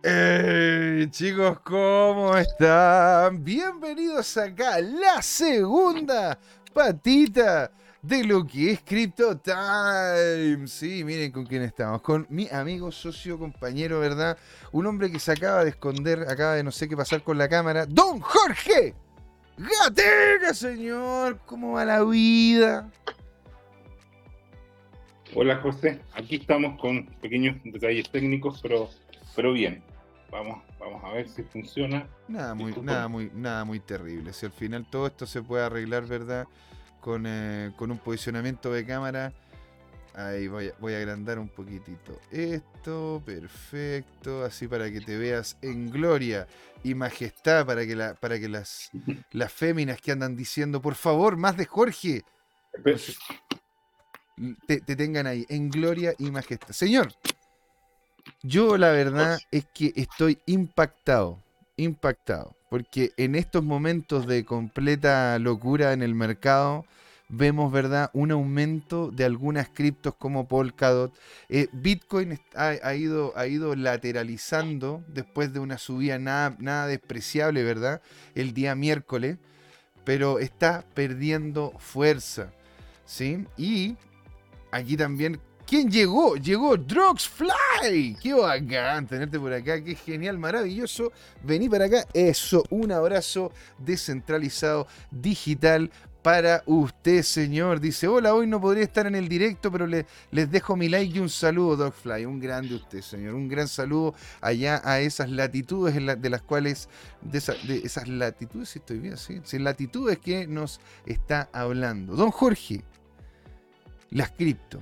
Hey, chicos, ¿cómo están? Bienvenidos acá a la segunda patita de lo que es Crypto Time. Sí, miren con quién estamos. Con mi amigo, socio, compañero, ¿verdad? Un hombre que se acaba de esconder, acaba de no sé qué pasar con la cámara. ¡Don Jorge! ¡Gatega, señor! ¿Cómo va la vida? Hola José, aquí estamos con pequeños detalles técnicos, pero, pero bien. Vamos, vamos a ver si funciona. Nada muy, nada muy, nada muy terrible. Si al final todo esto se puede arreglar, ¿verdad? Con, eh, con un posicionamiento de cámara. Ahí voy a, voy a agrandar un poquitito esto, perfecto, así para que te veas en gloria y majestad, para que, la, para que las, las féminas que andan diciendo, por favor, más de Jorge, te, te tengan ahí, en gloria y majestad. Señor, yo la verdad es que estoy impactado, impactado, porque en estos momentos de completa locura en el mercado vemos, ¿verdad?, un aumento de algunas criptos como Polkadot. Eh, Bitcoin ha, ido, ha ido lateralizando después de una subida nada, nada despreciable, ¿verdad?, el día miércoles, pero está perdiendo fuerza, ¿sí? Y aquí también ¿Quién llegó? Llegó Droxfly. Qué bacán tenerte por acá. Qué genial, maravilloso. Vení para acá. Eso, un abrazo descentralizado, digital para usted, señor. Dice, hola, hoy no podría estar en el directo, pero les dejo mi like y un saludo, Dogfly. Un grande usted, señor. Un gran saludo allá a esas latitudes de las cuales, de, esas latitudes, si estoy bien, sí, sí, latitudes que nos está hablando. Don Jorge, las cripto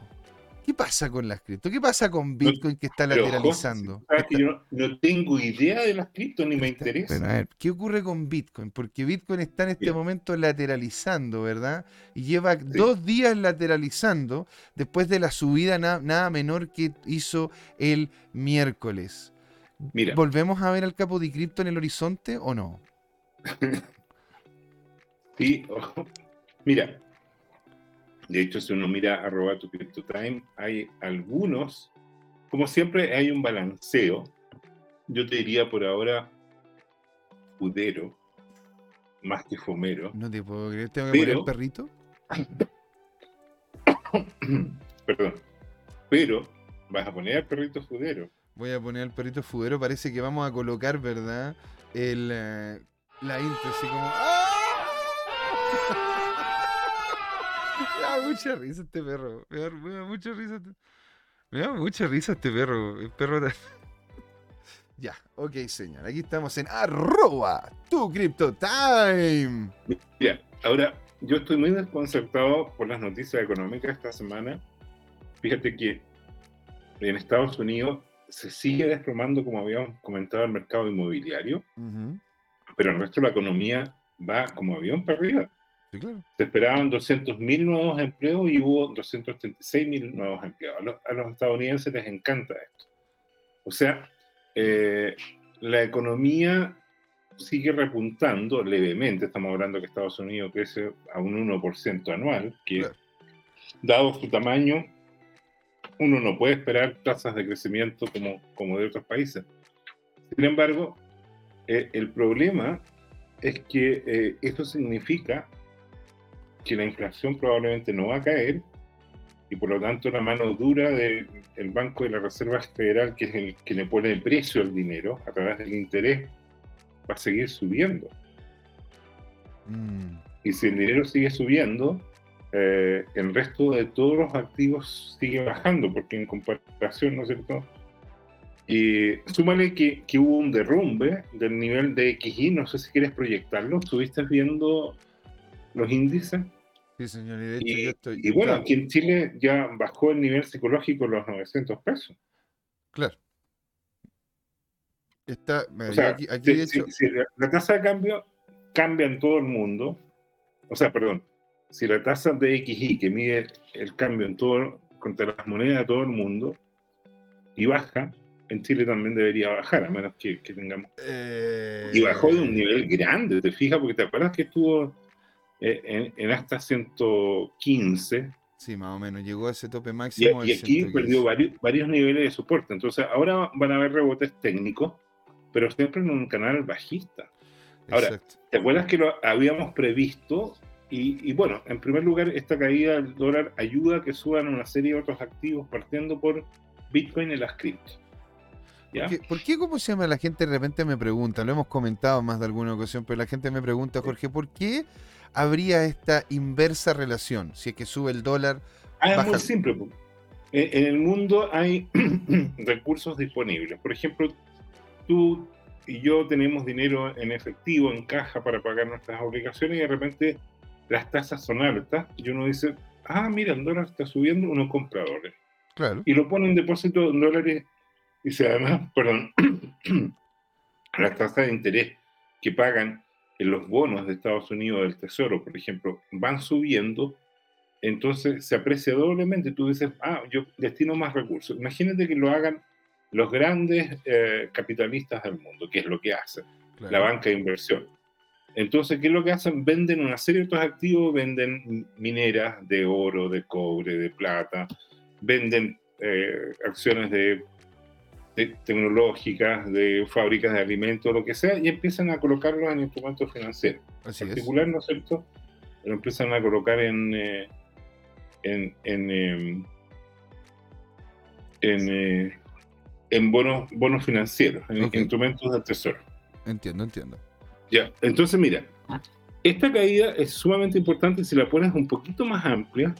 ¿Qué pasa con las cripto? ¿Qué pasa con Bitcoin que está lateralizando? yo no, tengo idea de las cripto ni me interesa. a ver, ¿qué ocurre con Bitcoin? Porque Bitcoin está en este momento lateralizando, ¿verdad? Y lleva dos días lateralizando después de la subida nada menor que hizo el miércoles. Mira. ¿Volvemos a ver al capo de cripto en el horizonte o no? sí, mira, de hecho, si uno mira arroba tu time, hay algunos, como siempre hay un balanceo. Yo te diría por ahora Fudero, más que Fomero. No te puedo creer, tengo que poner el perrito. Perdón. Pero vas a poner al perrito Fudero. Voy a poner al perrito Fudero, parece que vamos a colocar, ¿verdad? El, eh, la intro así como... ¡Ah! Me da mucha risa este perro. Me da, mucha risa. Este... Me da mucha risa este perro. El perro. ya, ok, señor. Aquí estamos en arroba tu crypto time. Bien, ahora yo estoy muy desconcertado por las noticias económicas esta semana. Fíjate que en Estados Unidos se sigue desplomando, como habíamos comentado, el mercado inmobiliario, pero el resto de la economía va como avión para arriba. Se esperaban 200.000 nuevos empleos y hubo 236.000 nuevos empleos. A los, estadounidenses les encanta esto. O sea, eh, la economía sigue repuntando levemente. Estamos hablando que Estados Unidos crece a un 1% anual, que dado su tamaño, uno no puede esperar tasas de crecimiento como, como de otros países. Sin embargo, eh, el problema es que eh, esto significa que la inflación probablemente no va a caer y por lo tanto la mano dura del Banco de la Reserva Federal, que es el que le pone el precio al dinero a través del interés, va a seguir subiendo. Mm. Y si el dinero sigue subiendo, eh, el resto de todos los activos sigue bajando, porque en comparación, ¿no es cierto? Y súmale que, que, hubo un derrumbe del nivel de XY, no sé si quieres proyectarlo, ¿estuviste viendo los índices? Sí, señor, y de hecho yo estoy... Y bueno, aquí en Chile ya bajó el nivel psicológico los 900 pesos. Claro. Está, aquí, si, la tasa de cambio cambia en todo el mundo, o sea, perdón, si la tasa de XY que mide el cambio en todo, contra las monedas de todo el mundo y baja, en Chile también debería bajar, a menos que, tengamos. Y bajó de un eh, nivel grande, ¿te fijas? Porque te acuerdas que estuvo eh, en, hasta 115. Sí, más o menos, llegó a ese tope máximo. Y, aquí perdió varios, varios, niveles de soporte. Entonces, ahora van a haber rebotes técnicos pero siempre en un canal bajista. Ahora, ¿te acuerdas que lo habíamos previsto? Y, bueno, en primer lugar, esta caída del dólar ayuda a que suban una serie de otros activos, partiendo por Bitcoin y las criptos. ¿Por qué, cómo se llama? La gente de repente me pregunta, lo hemos comentado más de alguna ocasión, pero la gente me pregunta, Jorge, ¿por qué habría esta inversa relación? Si es que sube el dólar. Ah, es muy simple. En el mundo hay recursos disponibles. Por ejemplo, tú y yo tenemos dinero en efectivo, en caja, para pagar nuestras obligaciones y de repente las tasas son altas y uno dice, ah, mira, el dólar está subiendo, uno compra dólares. Claro. Y lo pone en depósito en dólares y se además, perdón, las tasas de interés que pagan en los bonos de Estados Unidos del Tesoro, por ejemplo, van subiendo, entonces se aprecia doblemente. Tú dices, ah, yo destino más recursos. Imagínate que lo hagan los grandes eh, capitalistas del mundo, que es lo que hacen, la banca de inversión. Entonces, ¿qué es lo que hacen? Venden una serie de otros activos, venden mineras de oro, de cobre, de plata, venden eh, acciones de, tecnológicas, de fábricas de alimentos, lo que sea, y empiezan a colocarlos en instrumentos financieros. en particular, ¿no es cierto? Lo empiezan a colocar en, eh, en, en, em, en en bonos, bonos financieros, en instrumentos del tesoro. Entiendo, entiendo. Ya, entonces mira, esta caída es sumamente importante si la pones un poquito más amplia,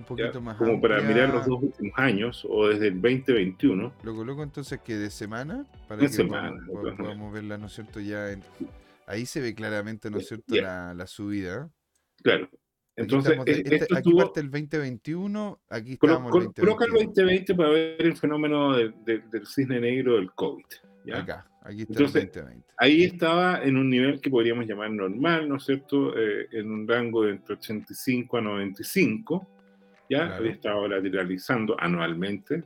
un poquito más como para mirar los dos últimos años o desde el 2021. Lo coloco entonces que de semana, para que semana, podamos, verla, ¿no es cierto? Ya ahí se ve claramente, ¿no es cierto? La, la, subida. Claro. Entonces, este, este, aquí parte el 2021, aquí estamos el 2020. Coloca el 2020 para ver el fenómeno del cisne negro del COVID. Acá, aquí está el 2020. Ahí estaba en un nivel que podríamos llamar normal, ¿no es cierto? Eh, en un rango de entre 85 a 95, ¿ya? Había estado lateralizando anualmente.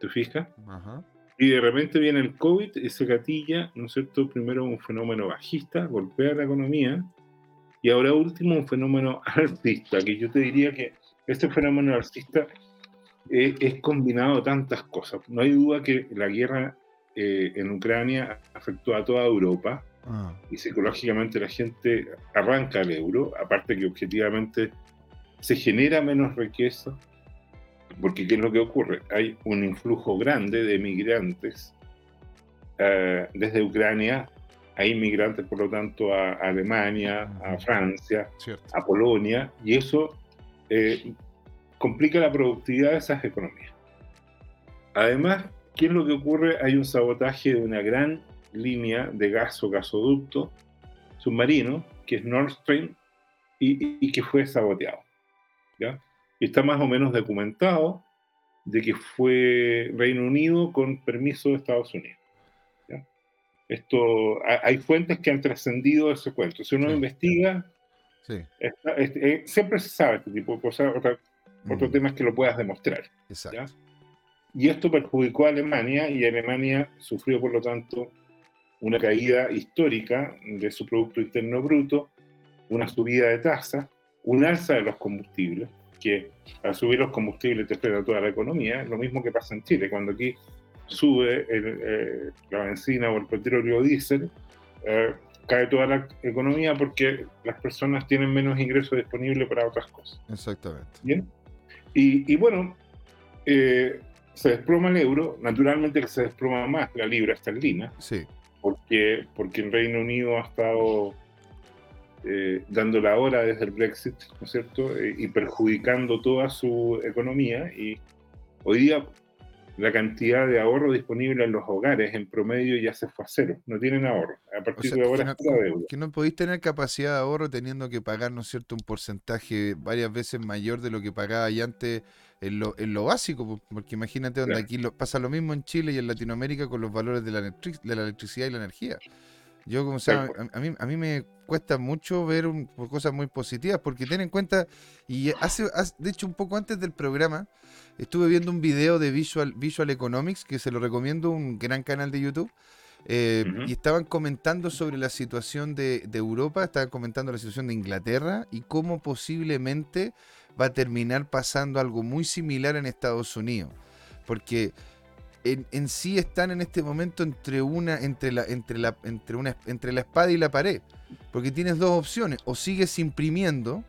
¿Te fijas? Ajá. Y de repente viene el COVID y se gatilla, ¿no es cierto? Primero un fenómeno bajista, golpea la economía, y ahora último, un fenómeno artista, que yo te diría que este fenómeno artista eh, es combinado tantas cosas. No hay duda que la guerra eh, en Ucrania afectó a toda Europa ah. y psicológicamente la gente arranca el euro, aparte que objetivamente se genera menos riqueza, porque ¿qué es lo que ocurre? Hay un influjo grande de migrantes eh, desde Ucrania hay inmigrantes, por lo tanto, a, Alemania, a Francia, a Polonia, y eso eh, complica la productividad de esas economías. Además, ¿qué es lo que ocurre? Hay un sabotaje de una gran línea de gas o gasoducto submarino, que es Nord Stream, y, que fue saboteado. ¿Ya? Y está más o menos documentado de que fue Reino Unido con permiso de Estados Unidos. Esto, hay fuentes que han trascendido ese cuento. Si uno investiga, eh, siempre se sabe este tipo de cosas. Otra, Otro mm. tema es que lo puedas demostrar. Y esto perjudicó a Alemania y Alemania sufrió, por lo tanto, una caída histórica de su Producto Interno Bruto, una subida de tasa, un alza de los combustibles, que al subir los combustibles te espera toda la economía, lo mismo que pasa en Chile, cuando aquí sube eh, la benzina o el petróleo diésel, eh, cae toda la economía porque las personas tienen menos ingresos disponibles para otras cosas. Exactamente. ¿Bien? Y, bueno, eh, se desploma el euro, naturalmente se desploma más la libra esterlina, sí. porque, porque el Reino Unido ha estado dando la hora desde el Brexit, ¿no es cierto? y perjudicando toda su economía y hoy día la cantidad de ahorro disponible en los hogares en promedio ya se fue a cero. No tienen ahorro. A partir de ahora que no, Que no podéis tener capacidad de ahorro teniendo que pagar, ¿no es cierto?, un porcentaje varias veces mayor de lo que pagaba ya antes en lo, en lo básico. Porque imagínate donde aquí pasa lo mismo en Chile y en Latinoamérica con los valores de la, de la electricidad y la energía. Yo, como sea, a, mí, a mí me cuesta mucho ver cosas muy positivas, porque ten en cuenta, y hace, de hecho, un poco antes del programa, estuve viendo un video de Visual, Visual Economics, que se lo recomiendo, un gran canal de YouTube, eh, y estaban comentando sobre la situación de, de, Europa, estaban comentando la situación de Inglaterra y cómo posiblemente va a terminar pasando algo muy similar en Estados Unidos. Porque en, en sí están en este momento entre una, entre la, entre la, entre una, entre la espada y la pared. Porque tienes dos opciones. O sigues imprimiendo.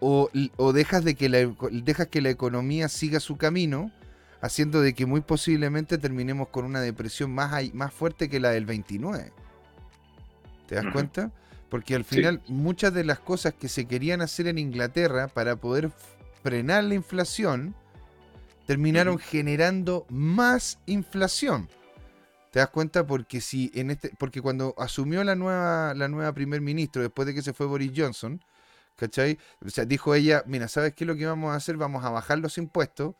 O, o dejas de que la, dejas que la economía siga su camino. Haciendo de que muy posiblemente terminemos con una depresión más, más fuerte que la del 29. ¿Te das cuenta? Porque al Sí. final muchas de las cosas que se querían hacer en Inglaterra para poder frenar la inflación terminaron generando más inflación. ¿Te das cuenta? Porque si en este, porque cuando asumió la nueva, la nueva primer ministro, después de que se fue Boris Johnson, ¿cachai? O sea, dijo ella, mira, ¿sabes qué es lo que vamos a hacer? Vamos a bajar los impuestos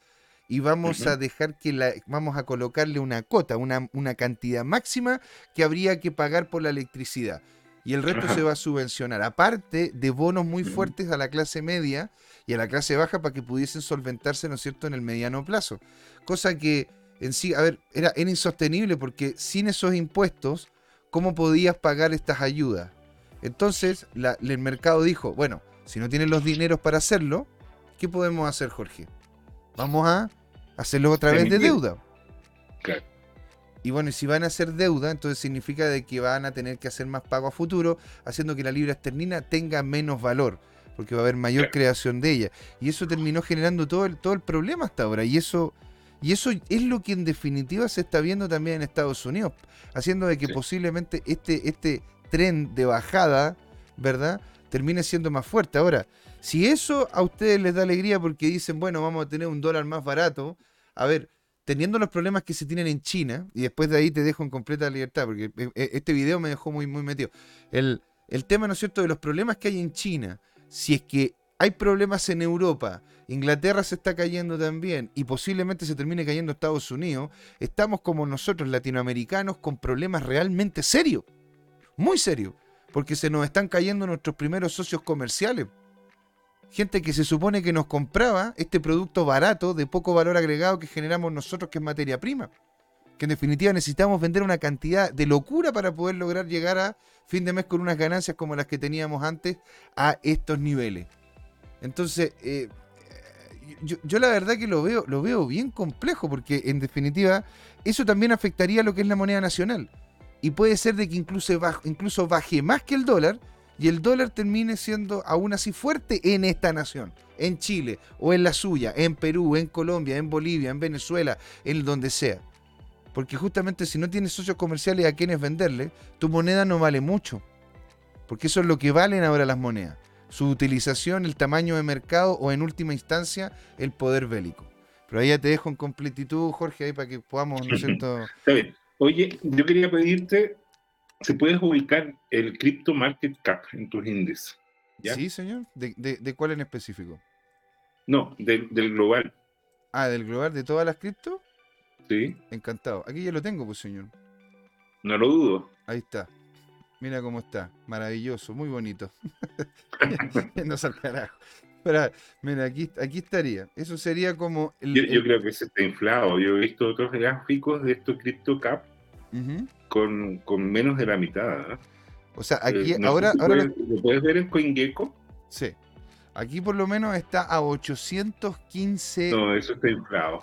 y vamos a dejar que la, vamos a colocarle una cota, una, una cantidad máxima que habría que pagar por la electricidad. Y el resto se va a subvencionar. Aparte de bonos muy fuertes a la clase media y a la clase baja para que pudiesen solventarse, ¿no es cierto?, en el mediano plazo. Cosa que en sí, a ver, era, era insostenible porque sin esos impuestos, ¿cómo podías pagar estas ayudas? Entonces, la- el mercado dijo, bueno, si no tienen los dineros para hacerlo, ¿qué podemos hacer, Jorge? Vamos a hacerlo otra vez de deuda. Claro. Y bueno, si van a hacer deuda, entonces significa de que van a tener que hacer más pago a futuro, haciendo que la libra esterlina tenga menos valor, porque va a haber mayor Claro. creación de ella. Y eso terminó generando todo el, todo el problema hasta ahora. Y eso, y eso es lo que en definitiva se está viendo también en Estados Unidos, haciendo de que Sí. posiblemente este, este tren de bajada, ¿verdad? Termine siendo más fuerte. Ahora, si eso a ustedes les da alegría porque dicen, bueno, vamos a tener un dólar más barato, a ver, teniendo los problemas que se tienen en China, y después de ahí te dejo en completa libertad, porque eh, eh, este video me dejó muy, muy metido. El, el tema, ¿no es cierto?, de los problemas que hay en China, si es que hay problemas en Europa, Inglaterra se está cayendo también, y posiblemente se termine cayendo Estados Unidos, estamos como nosotros latinoamericanos con problemas realmente serios, muy serios, porque se nos están cayendo nuestros primeros socios comerciales gente que se supone que nos compraba este producto barato de poco valor agregado que generamos nosotros, que es materia prima. Que en definitiva necesitamos vender una cantidad de locura para poder lograr llegar a fin de mes con unas ganancias como las que teníamos antes a estos niveles. Entonces, eh, yo, la verdad que lo veo, lo veo bien complejo, porque en definitiva eso también afectaría a lo que es la moneda nacional. Y puede ser de que incluso incluso baje más que el dólar y el dólar termine siendo aún así fuerte en esta nación, en Chile o en la suya, en Perú, en Colombia, en Bolivia, en Venezuela, en donde sea. Porque justamente si no tienes socios comerciales a quienes venderle, tu moneda no vale mucho. Porque eso es lo que valen ahora las monedas. Su utilización, el tamaño de mercado o en última instancia el poder bélico. Pero ahí ya te dejo en completitud, Jorge, ahí para que podamos, ¿no es cierto? Está bien. Oye, yo quería pedirte si puedes ubicar el Crypto Market Cap en tus índices. ¿Ya? Sí, señor. ¿De, de, de cuál en específico? No, del, del global. Ah, del global de todas las cripto. Sí, Encantado. Aquí ya lo tengo, pues, señor. no lo dudo. Ahí está. Mira cómo está. Maravilloso, muy bonito. no al carajo. Pero, mira, aquí, aquí estaría. Eso sería como. El, Yo, el- creo que se está inflado. Yo he visto otros gráficos de estos Crypto Cap Ujú. Con, con menos de la mitad. ¿eh? O sea, aquí Eh, no ahora, si ahora lo- puedes- ¿Lo puedes ver en CoinGecko? sí. Aquí por lo menos está a 815. No, eso está inflado.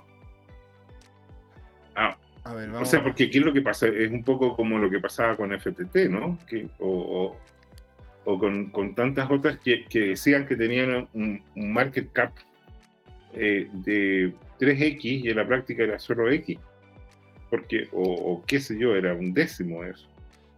Ah, A ver, o vamos. sea, porque aquí lo que pasa es un poco como lo que pasaba con FTT, ¿no? Que, o, o- o con, con tantas otras que, que decían que tenían un, un market cap eh, de 3X y en la práctica era solo X. Porque, o, o qué sé yo, era un décimo eso.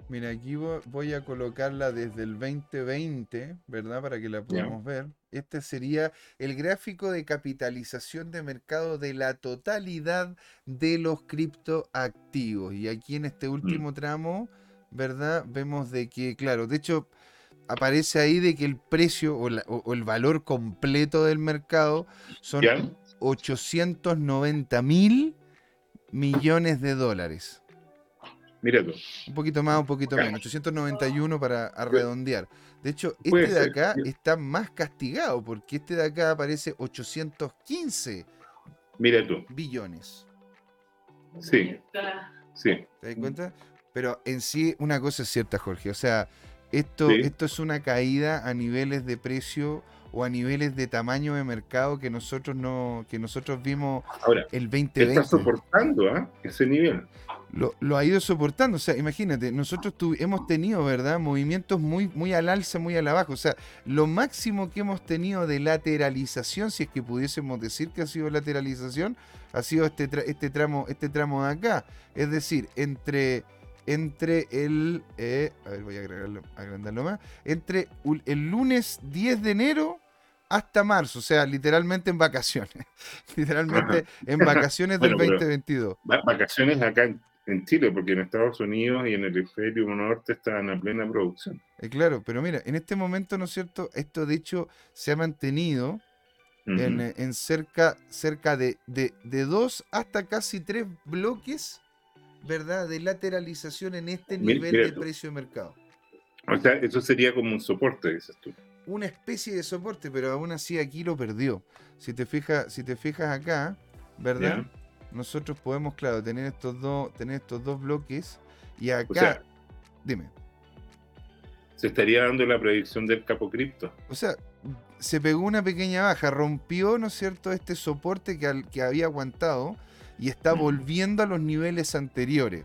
Mira, aquí vo- voy a colocarla desde el 2020, ¿verdad? Para que la podamos ver. Este sería el gráfico de capitalización de mercado de la totalidad de los criptoactivos. Y aquí en este último tramo, ¿verdad? Vemos de que, claro, de hecho, aparece ahí de que el precio o, la- o- o el valor completo del mercado son ¿Ya? 890 mil millones de dólares. Mira tú. Un poquito más, un poquito menos. 891 para redondear. De hecho, este de acá está más castigado porque este de acá aparece 815 Mira tú. billones. Sí. Sí. ¿Te das cuenta? Pero en sí, una cosa es cierta, Jorge. O sea, esto, Sí. esto es una caída a niveles de precio o a niveles de tamaño de mercado que nosotros no que nosotros vimos Ahora, el 2020. está soportando ¿ah? ese nivel. Lo, lo, ha ido soportando, o sea, imagínate, nosotros hemos tenido, ¿verdad? Movimientos muy, muy al alza, muy a la baja, o sea, lo máximo que hemos tenido de lateralización, si es que pudiésemos decir que ha sido lateralización, ha sido este, este, tramo, este tramo de acá, es decir, entre entre el. Eh, a ver, voy a agregarlo, agrandarlo más. Entre el lunes 10 de enero hasta marzo, o sea, literalmente en vacaciones. literalmente en vacaciones del 2022. Vacaciones acá en, Chile, porque en Estados Unidos y en el hemisferio norte están a plena producción. Eh, claro, pero mira, en este momento, ¿no es cierto? Esto de hecho se ha mantenido. en, cerca, cerca de, de, de dos hasta casi tres bloques ¿verdad? De lateralización en este nivel de precio de mercado. O sea, eso sería como un soporte, dices tú. Una especie de soporte, pero aún así aquí lo perdió. Si te fijas, si te fijas acá, ¿verdad? Nosotros podemos, claro, tener estos dos, tener estos dos bloques y acá. dime. Se estaría dando la predicción del capo cripto. O sea, se pegó una pequeña baja, rompió, ¿no es cierto?, este soporte que, que había aguantado y está volviendo a los niveles anteriores.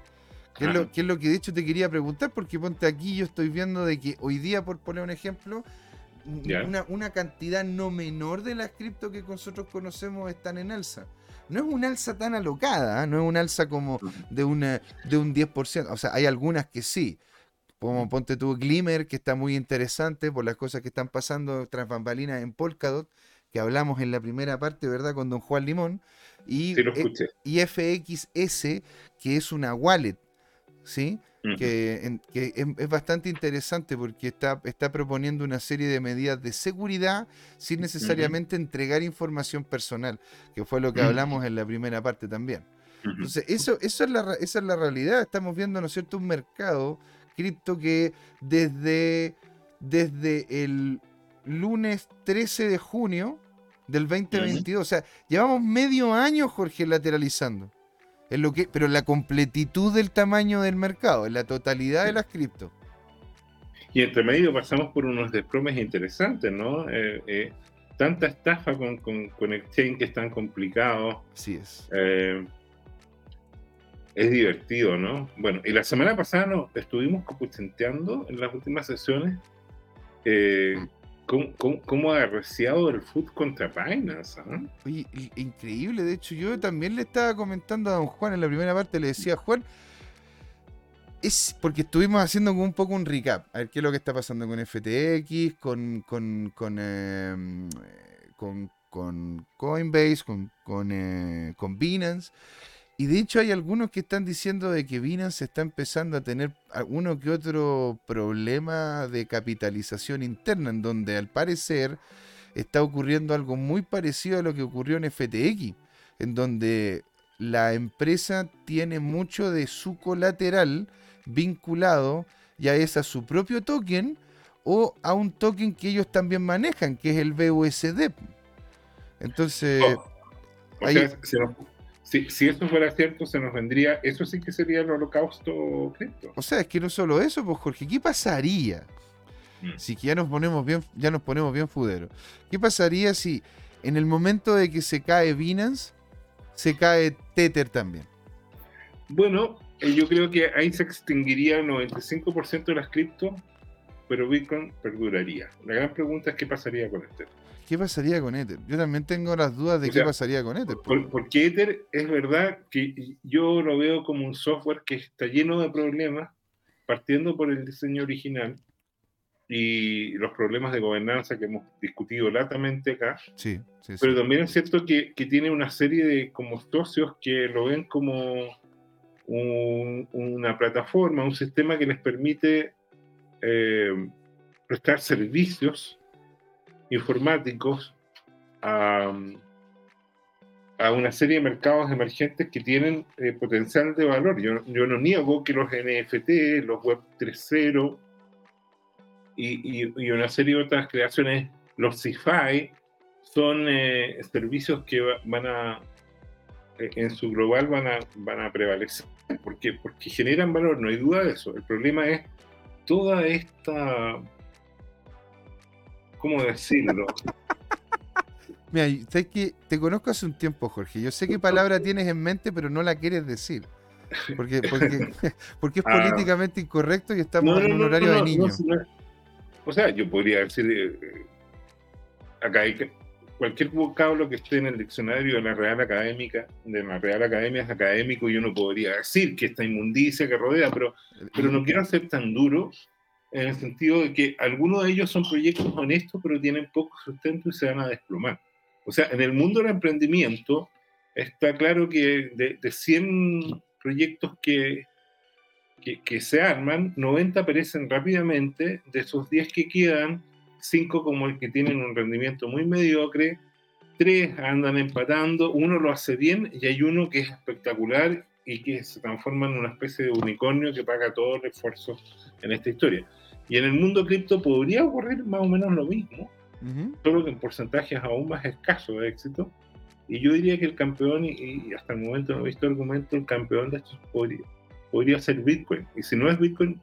¿Qué, es lo, que de hecho te quería preguntar? Porque ponte aquí, yo estoy viendo de que hoy día, por poner un ejemplo, una, cantidad no menor de las cripto que nosotros conocemos están en alza. No es un alza tan alocada, ¿eh? no es un alza como de, una, de un 10%. O sea, hay algunas que sí. Como ponte tú Glimmer, que está muy interesante por las cosas que están pasando tras bambalinas en Polkadot, que hablamos en la primera parte, ¿verdad? Con don Juan Limón. Y, e, FXS, que es una wallet, ¿sí? Que, es, bastante interesante porque está, está proponiendo una serie de medidas de seguridad sin necesariamente entregar información personal, que fue lo que hablamos en la primera parte también. Entonces, eso, eso es la, esa es la realidad. Estamos viendo, ¿no es cierto?, un mercado cripto que desde, desde el lunes 13 de junio del 2022. O sea, llevamos medio año, Jorge, lateralizando. Es lo que, pero en la completitud del tamaño del mercado, en la totalidad de las cripto. Y entre medio pasamos por unos desplomes interesantes, ¿no? Eh, eh, tanta estafa con, con, con, exchange que es tan complicado. Así es. Eh, es divertido, ¿no? Bueno, y la semana pasada nos estuvimos copuchenteando en las últimas sesiones ¿Cómo, ha arreciado el foot contra Binance? Ah? Oye, increíble. De hecho, yo también le estaba comentando a don Juan en la primera parte, le decía, Juan, es porque estuvimos haciendo un poco un recap. A ver qué es lo que está pasando con FTX, con, con, con, em, con, Coinbase, con, con, eh, con Binance. Y de hecho hay algunos que están diciendo de que Binance está empezando a tener uno que otro problema de capitalización interna, en donde al parecer está ocurriendo algo muy parecido a lo que ocurrió en FTX, en donde la empresa tiene mucho de su colateral vinculado ya es a su propio token o a un token que ellos también manejan, que es el BUSD. Entonces... Oh, si, si eso fuera cierto, se nos vendría, eso sí que sería el holocausto cripto. O sea, es que no solo eso, pues Jorge, ¿qué pasaría? Mm. Si ya nos ponemos bien, ya nos ponemos bien fuderos. ¿Qué pasaría si en el momento de que se cae Binance, se cae Tether también? Bueno, eh, yo creo que ahí se extinguiría el 95% de las cripto, pero Bitcoin perduraría. La gran pregunta es qué pasaría con el Tether. ¿Qué pasaría con Ether? Yo también tengo las dudas de qué pasaría con Ether. porque Ether es verdad que yo lo veo como un software que está lleno de problemas, partiendo por el diseño original y los problemas de gobernanza que hemos discutido latamente acá. Sí, sí, Pero también es cierto que, tiene una serie de como socios que lo ven como una plataforma, un sistema que les permite eh, prestar servicios informáticos a, una serie de mercados emergentes que tienen eh, potencial de valor. Yo, no niego que los NFT, los Web 3.0 y, y, una serie de otras creaciones, los CIFI, son eh, servicios que van a, eh, en su global van a, van a prevalecer, porque, porque generan valor, no hay duda de eso. El problema es toda esta ¿cómo decirlo? Mira, que te conozco hace un tiempo, Jorge. Yo sé qué palabra tienes en mente, pero no la quieres decir. Porque, porque, porque es Ah. políticamente incorrecto y estamos No, no, en un no, horario no, de no, niños. no, no. O sea, yo podría decir, eh, acá hay que, cualquier vocablo que esté en el diccionario de la Real Académica, de la Real Academia es académico y uno podría decir que esta inmundicia que rodea, pero, pero no quiero ser tan duro en el sentido de que algunos de ellos son proyectos honestos, pero tienen poco sustento y se van a desplomar. O sea, en el mundo del emprendimiento está claro que de, de 100 proyectos que, que, se arman, 90 perecen rápidamente, de esos 10 que quedan, 5 como el que tienen un rendimiento muy mediocre, 3 andan empatando, uno lo hace bien y hay uno que es espectacular y que se transforma en una especie de unicornio que paga todo el esfuerzo en esta historia. Y en el mundo cripto podría ocurrir más o menos lo mismo, Ujú. solo que en porcentajes aún más escasos de éxito. Y yo diría que el campeón, y, y hasta el momento no he visto argumento, el campeón de estos podría, podría ser Bitcoin. Y si no es Bitcoin,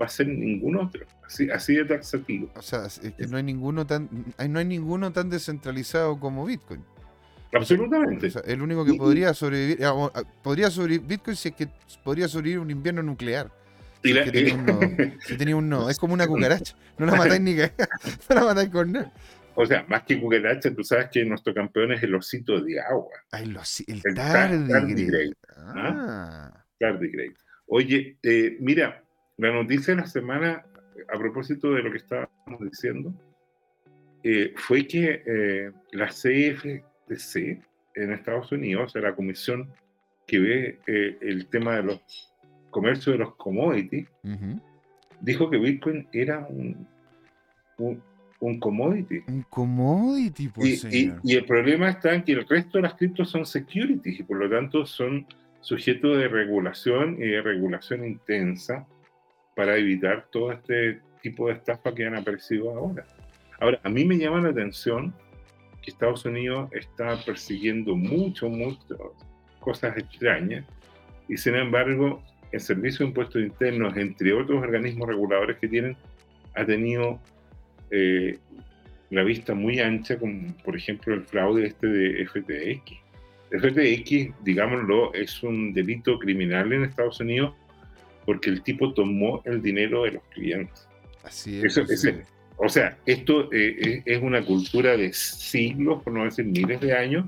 va a ser ningún otro. Así, así de taxativo. O sea, es que no hay ninguno tan, no hay ninguno tan descentralizado como Bitcoin. Absolutamente. O sea, el único que Y- podría sobrevivir, ah, o- ah, podría sobrevivir Bitcoin si es que podría sobrevivir un invierno nuclear. Si la- tenía un nodo. Si tenía un nodo. Es como una cucaracha. No la matáis ni cagada. No la matáis con nada. o sea, más que cucaracha, tú sabes que nuestro campeón es el osito de agua, los, el El tar- tardigrade. tardigrade. Ah. Tardigrade. Oye, eh, mira, la noticia de la semana, a propósito de lo que estábamos diciendo, eh, fue que eh, la CFTC en Estados Unidos, o sea, la comisión que ve eh, el tema de los comercios de los commodities, Ujú. dijo que Bitcoin era un, un, un commodity. Un commodity, pues, Y, y- y el problema está en que el resto de las criptos son securities y por lo tanto son sujetos de regulación y de regulación intensa para evitar todo este tipo de estafa que han aparecido ahora. Ahora, a mí me llama la atención que Estados Unidos está persiguiendo mucho, mucho cosas extrañas y sin embargo el Servicio de Impuestos Internos, entre otros organismos reguladores que tienen, ha tenido eh, la vista muy ancha, como por ejemplo el fraude este de FTX. FTX, digámoslo, es un delito criminal en Estados Unidos porque el tipo tomó el dinero de los clientes. Así es. Eso- pues, ese-. O sea, esto eh, es, una cultura de siglos, por no decir miles de años.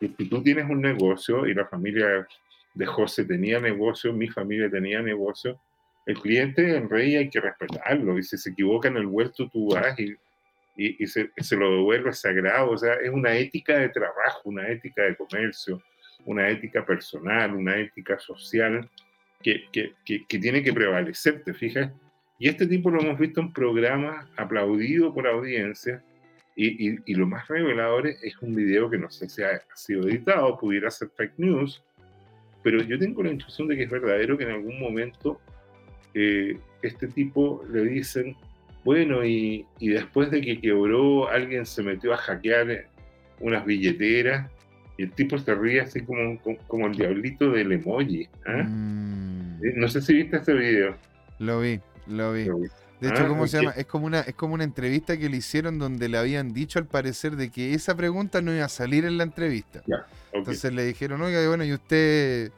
si tú tienes un negocio y la familia de José tenía negocio, mi familia tenía negocio, el cliente en rey hay que respetarlo. Y si se equivoca en el vuelto, tú vas y, y, y se, se lo devuelve sagrado. O sea, es una ética de trabajo, una ética de comercio, una ética personal, una ética social que, que, que, que tiene que prevalecer, ¿te fijas? Y este tipo lo hemos visto en programas aplaudido por audiencia. Y, y, y lo más revelador es, un video que no sé si ha, sido editado, pudiera ser fake news, pero yo tengo la intuición de que es verdadero que en algún momento eh, este tipo le dicen, bueno, y, y después de que quebró, alguien se metió a hackear unas billeteras y el tipo se ríe así como, como, como el diablito del emoji. ¿ah? Mm, Eh, No sé si viste este video. lo vi, lo vi. De hecho, Ah, ¿cómo se llama? Es como una, es como una entrevista que le hicieron donde le habían dicho al parecer de que esa pregunta no iba a salir en la entrevista. Entonces le dijeron, oiga, bueno, y usted,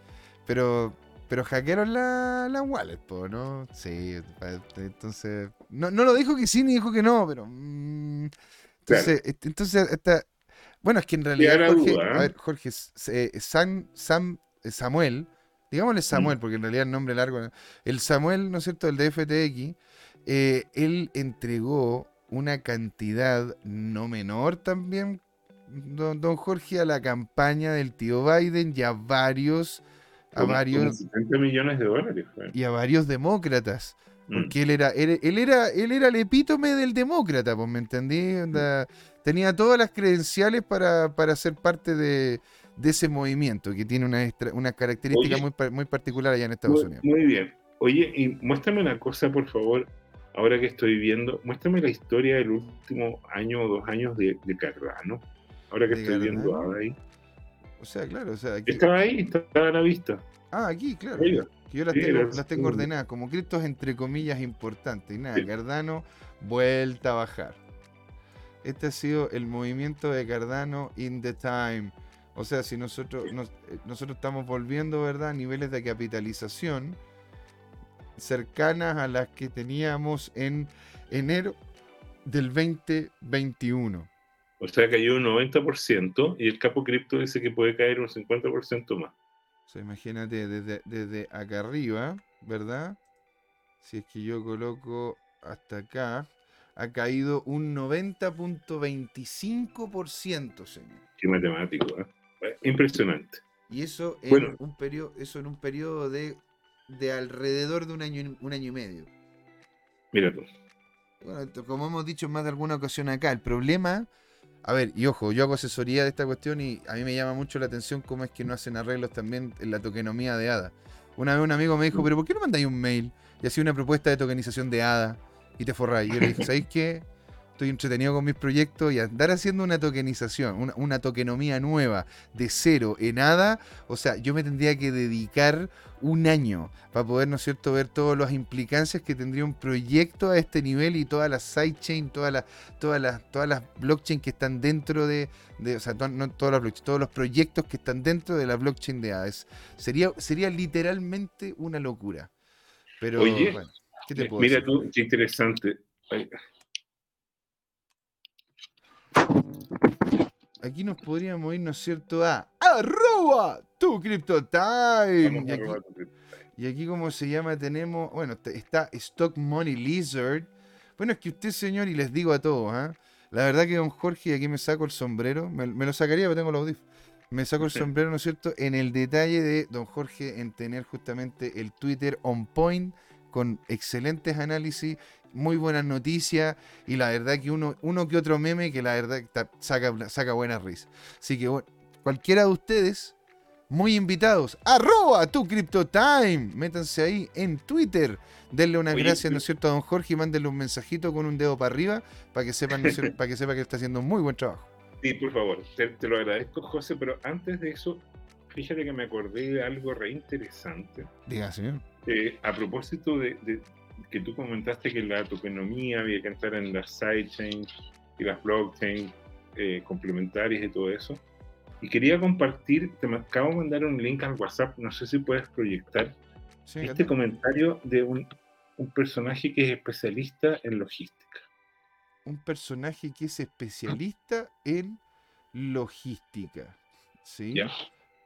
pero, pero hackearon la, la wallet, po, ¿no? Sí, pa- entonces, no, no lo dijo que sí ni dijo que no, pero, mm, entonces, est- entonces, esta, bueno, es que en realidad, Jorge, duda, ¿eh? a ver, Jorge, eh, San, Sam, eh, Samuel, digámosle Samuel, Mm. porque en realidad el nombre largo, el Samuel, ¿no es cierto?, el de FTX, eh, él entregó una cantidad no menor también, don, don Jorge, a la campaña del tío Biden y a varios, a Como- como varios 70 millones de dólares. y a varios demócratas. Mm. Porque él era, él, él era, él era el epítome del demócrata, pues, ¿me entendí? Onda, tenía todas las credenciales para, para ser parte de, de ese movimiento, que tiene una, una característica Oye. muy, muy particular allá en Estados Muy, Unidos. muy bien. Oye, y muéstrame una cosa, por favor, ahora que estoy viendo, muéstrame la historia del último año o dos años de, de Cardano. Ahora que ¿De estoy viendo Cardano? ahí. O sea, claro, o sea, aquí, Estaba ahí, estaba a la vista. ah, aquí, claro. Oiga, que yo las tengo, las tengo ordenadas como criptos entre comillas importantes. Y nada, Sí. Cardano, vuelta a bajar. este ha sido el movimiento de Cardano in the time. O sea, si nosotros, eh, nosotros estamos volviendo, ¿verdad?, a niveles de capitalización cercanas a las que teníamos en enero del 2021. O sea, cayó un 90% y el capo cripto dice que puede caer un 50% más. O sea, imagínate desde, desde acá arriba, ¿verdad? Si es que yo coloco hasta acá, ha caído un 90.25%, señor. Qué matemático, ¿eh? Impresionante. Y eso en un periodo, eso en un periodo de, de alrededor de un año, un año y medio. Mira tú. Bueno, como hemos dicho en más de alguna ocasión acá, el problema, a ver, y ojo, yo hago asesoría de esta cuestión y a mí me llama mucho la atención cómo es que no hacen arreglos también en la tokenomía de ADA. Una vez un amigo me dijo, mm. pero ¿por qué no mandáis un mail y así una propuesta de tokenización de ADA y te forráis? Y yo le dije, ¿sabéis qué? Estoy entretenido con mis proyectos y andar haciendo una tokenización, una, tokenomía nueva de cero en nada, o sea, yo me tendría que dedicar un año para poder, ¿no es cierto?, ver todas las implicancias que tendría un proyecto a este nivel y todas las sidechain, todas las, todas las, todas las blockchain que están dentro de, o sea, no todas las blockchain, todos los proyectos que están dentro de la blockchain de ADES. Sería, sería literalmente una locura. Pero, Oye, ¿qué te puedo mira tú, qué interesante. Aquí nos podríamos ir, ¿no es cierto?, a arroba tu CryptoTime. Y aquí, y como se llama, tenemos, bueno, está Stock Money Lizard. Bueno, es que usted, señor, y les digo a todos, ¿ah? La verdad que don Jorge, y aquí me saco el sombrero, me, lo sacaría, pero tengo los audífonos. Me saco el sombrero, ¿no es cierto?, en el detalle de don Jorge en tener justamente el Twitter on point, con excelentes análisis muy buenas noticias y la verdad que uno, uno que otro meme que la verdad saca, saca buena risa. Así que cualquiera de ustedes, muy invitados, arroba tu CryptoTime, métanse ahí en Twitter, denle una gracias, ¿no es cierto?, a don Jorge y mándenle un mensajito con un dedo para arriba para que sepan, para que sepa que está haciendo un muy buen trabajo. Sí, por favor, te, lo agradezco, José, pero antes de eso, fíjate que me acordé de algo re interesante. Diga, señor. Eh, a propósito de, que tú comentaste que la tokenomía había que entrar en las sidechains y las blockchains eh, complementarias y todo eso. Y quería compartir, te acabo de mandar un link al WhatsApp, no sé si puedes proyectar este comentario de un, un, personaje que es especialista en logística. Un personaje que es especialista en logística. ¿Sí?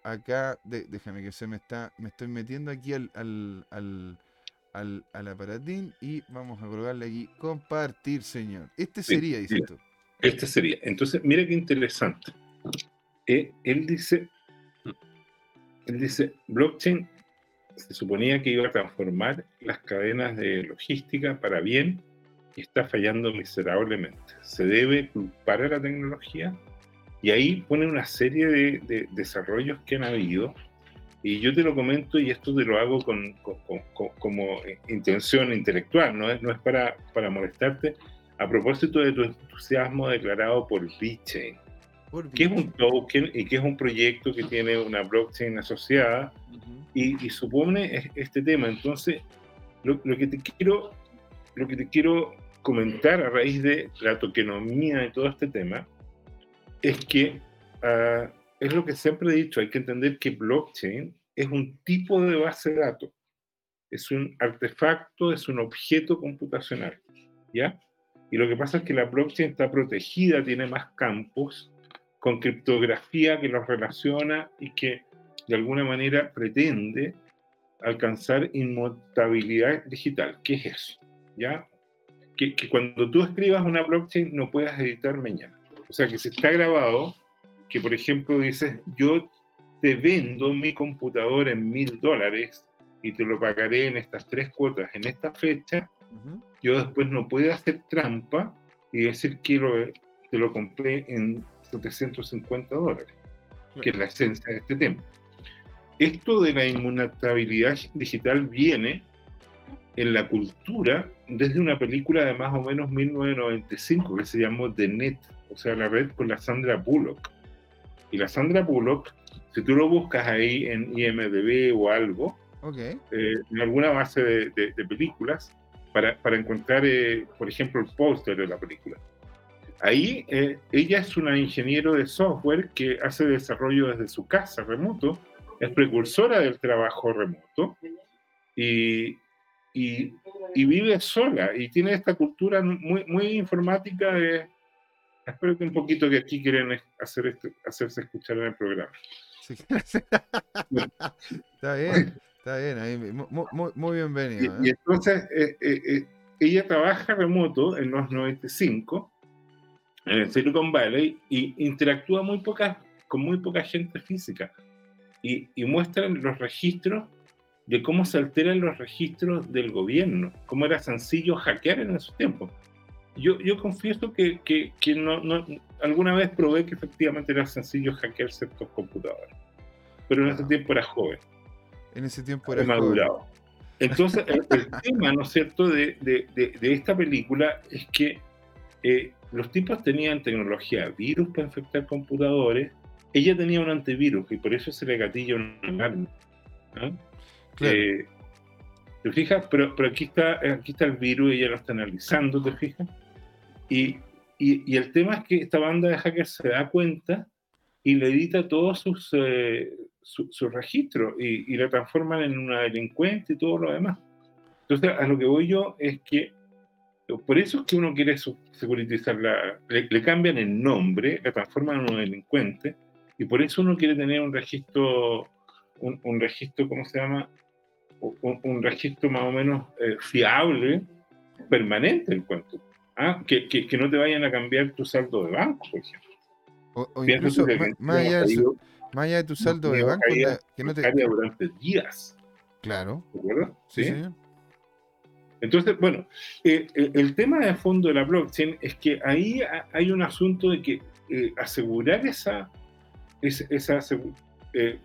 Acá, déjame que se me está, me estoy metiendo aquí al, al al, aparatín y vamos a colocarle aquí compartir, señor. Este sería, dice esto. Este sería. Entonces, mira qué interesante. Eh, él dice, él dice, blockchain se suponía que iba a transformar las cadenas de logística para bien y está fallando miserablemente. Se debe culpar a la tecnología y ahí pone una serie de desarrollos que han habido y yo te lo comento y esto te lo hago con, como intención intelectual, no es, no es para, para molestarte. A propósito de tu entusiasmo declarado por VeChain, que es un token y que es un proyecto que tiene una blockchain asociada y, supone este tema. Entonces, lo, lo, que te quiero, lo que te quiero comentar a raíz de la tokenomía y todo este tema es que uh, es lo que siempre he dicho, hay que entender que blockchain es un tipo de base de datos, es un artefacto, es un objeto computacional, ¿ya? Y lo que pasa es que la blockchain está protegida, tiene más campos, con criptografía que los relaciona y que de alguna manera pretende alcanzar inmutabilidad digital. ¿Qué es eso? ¿Ya? Que, cuando tú escribas una blockchain no puedas editar mañana. O sea, que se está grabado que, por ejemplo, dices, yo te vendo mi computador en mil dólares y te lo pagaré en estas tres cuotas en esta fecha, yo después no puedo hacer trampa y decir que te lo compré en 750 dólares, que es la esencia de este tema. Esto de la inmutabilidad digital viene en la cultura desde una película de más o menos 1995 que se llamó The Net, o sea, la red con la Sandra Bullock y la Sandra Bullock, si tú lo buscas ahí en IMDB o algo, eh, en alguna base de, películas, para, para encontrar, eh, por ejemplo, el póster de la película, ahí eh, ella es una ingeniero de software que hace desarrollo desde su casa remoto, es precursora del trabajo remoto y, y, vive sola y tiene esta cultura muy, muy informática de... Espero que un poquito que aquí quieren hacer esto, hacerse escuchar en el programa. está bien, está bien, muy, muy, bienvenido. Y, ¿eh? entonces eh, eh, ella trabaja remoto en los 95 en el Silicon Valley y interactúa muy poca, con muy poca gente física y, y muestran los registros de cómo se alteran los registros del gobierno, cómo era sencillo hackear en esos tiempos. Yo, yo confieso que, que, que no, no, alguna vez probé que efectivamente era sencillo hackear ciertos computadores, pero en ese tiempo era joven. En ese tiempo era madurado. Joven. Entonces, el, tema, ¿no es cierto?, de, de, de, esta película es que eh, los tipos tenían tecnología virus para infectar computadores, ella tenía un antivirus y por eso se le gatilla un arma. Eh, ¿Te fijas? Pero, pero aquí, está, aquí está el virus y ella lo está analizando, ¿te fijas? Y, y, el tema es que esta banda de hackers se da cuenta y le edita todos sus, eh, sus registros y, y la transforman en una delincuente y todo lo demás. Entonces, a lo que voy yo es que por eso es que uno quiere securitizarla, le, le, cambian el nombre, la transforman en un delincuente, y por eso uno quiere tener un registro, un, un registro, ¿cómo se llama? un, registro más o menos eh, fiable, permanente el cuento. ¿Ah? Que, que, que, no te vayan a cambiar tu saldo de banco, por ejemplo. O, incluso, más, allá de más, allá de tu saldo de banco, que no te... durante días. Claro. ¿De acuerdo? Sí. sí Entonces, bueno, eh, eh, el tema de fondo de la blockchain es que ahí hay un asunto de que eh, asegurar esa, esa, esa eh,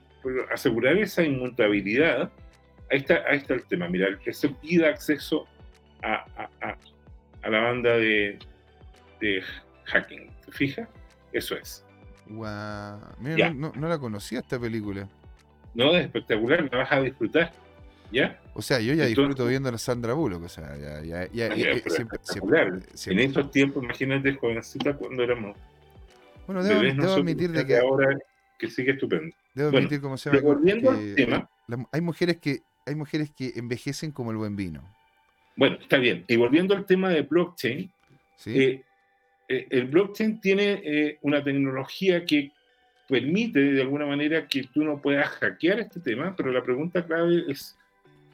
asegurar esa inmutabilidad ahí está, ahí está el tema. Mira, que se pida acceso a, a, a, la banda de, de hacking. ¿Te fijas? Eso es. Wow. Mira, no, no, la conocía esta película. No, es espectacular, la vas a disfrutar. ¿Ya? O sea, yo ya disfruto viendo a Sandra Bullock, o sea, ya, ya, ya, eh, siempre, En esos tiempos, imagínate, jovencita, cuando éramos. Bueno, debo, debo admitir de que. Ahora que sigue estupendo. Debo admitir, como se llama. Volviendo al tema. hay mujeres que hay mujeres que envejecen como el buen vino. Bueno, está bien. Y volviendo al tema de blockchain, eh, eh, el blockchain tiene eh, una tecnología que permite de alguna manera que tú no puedas hackear este tema, pero la pregunta clave es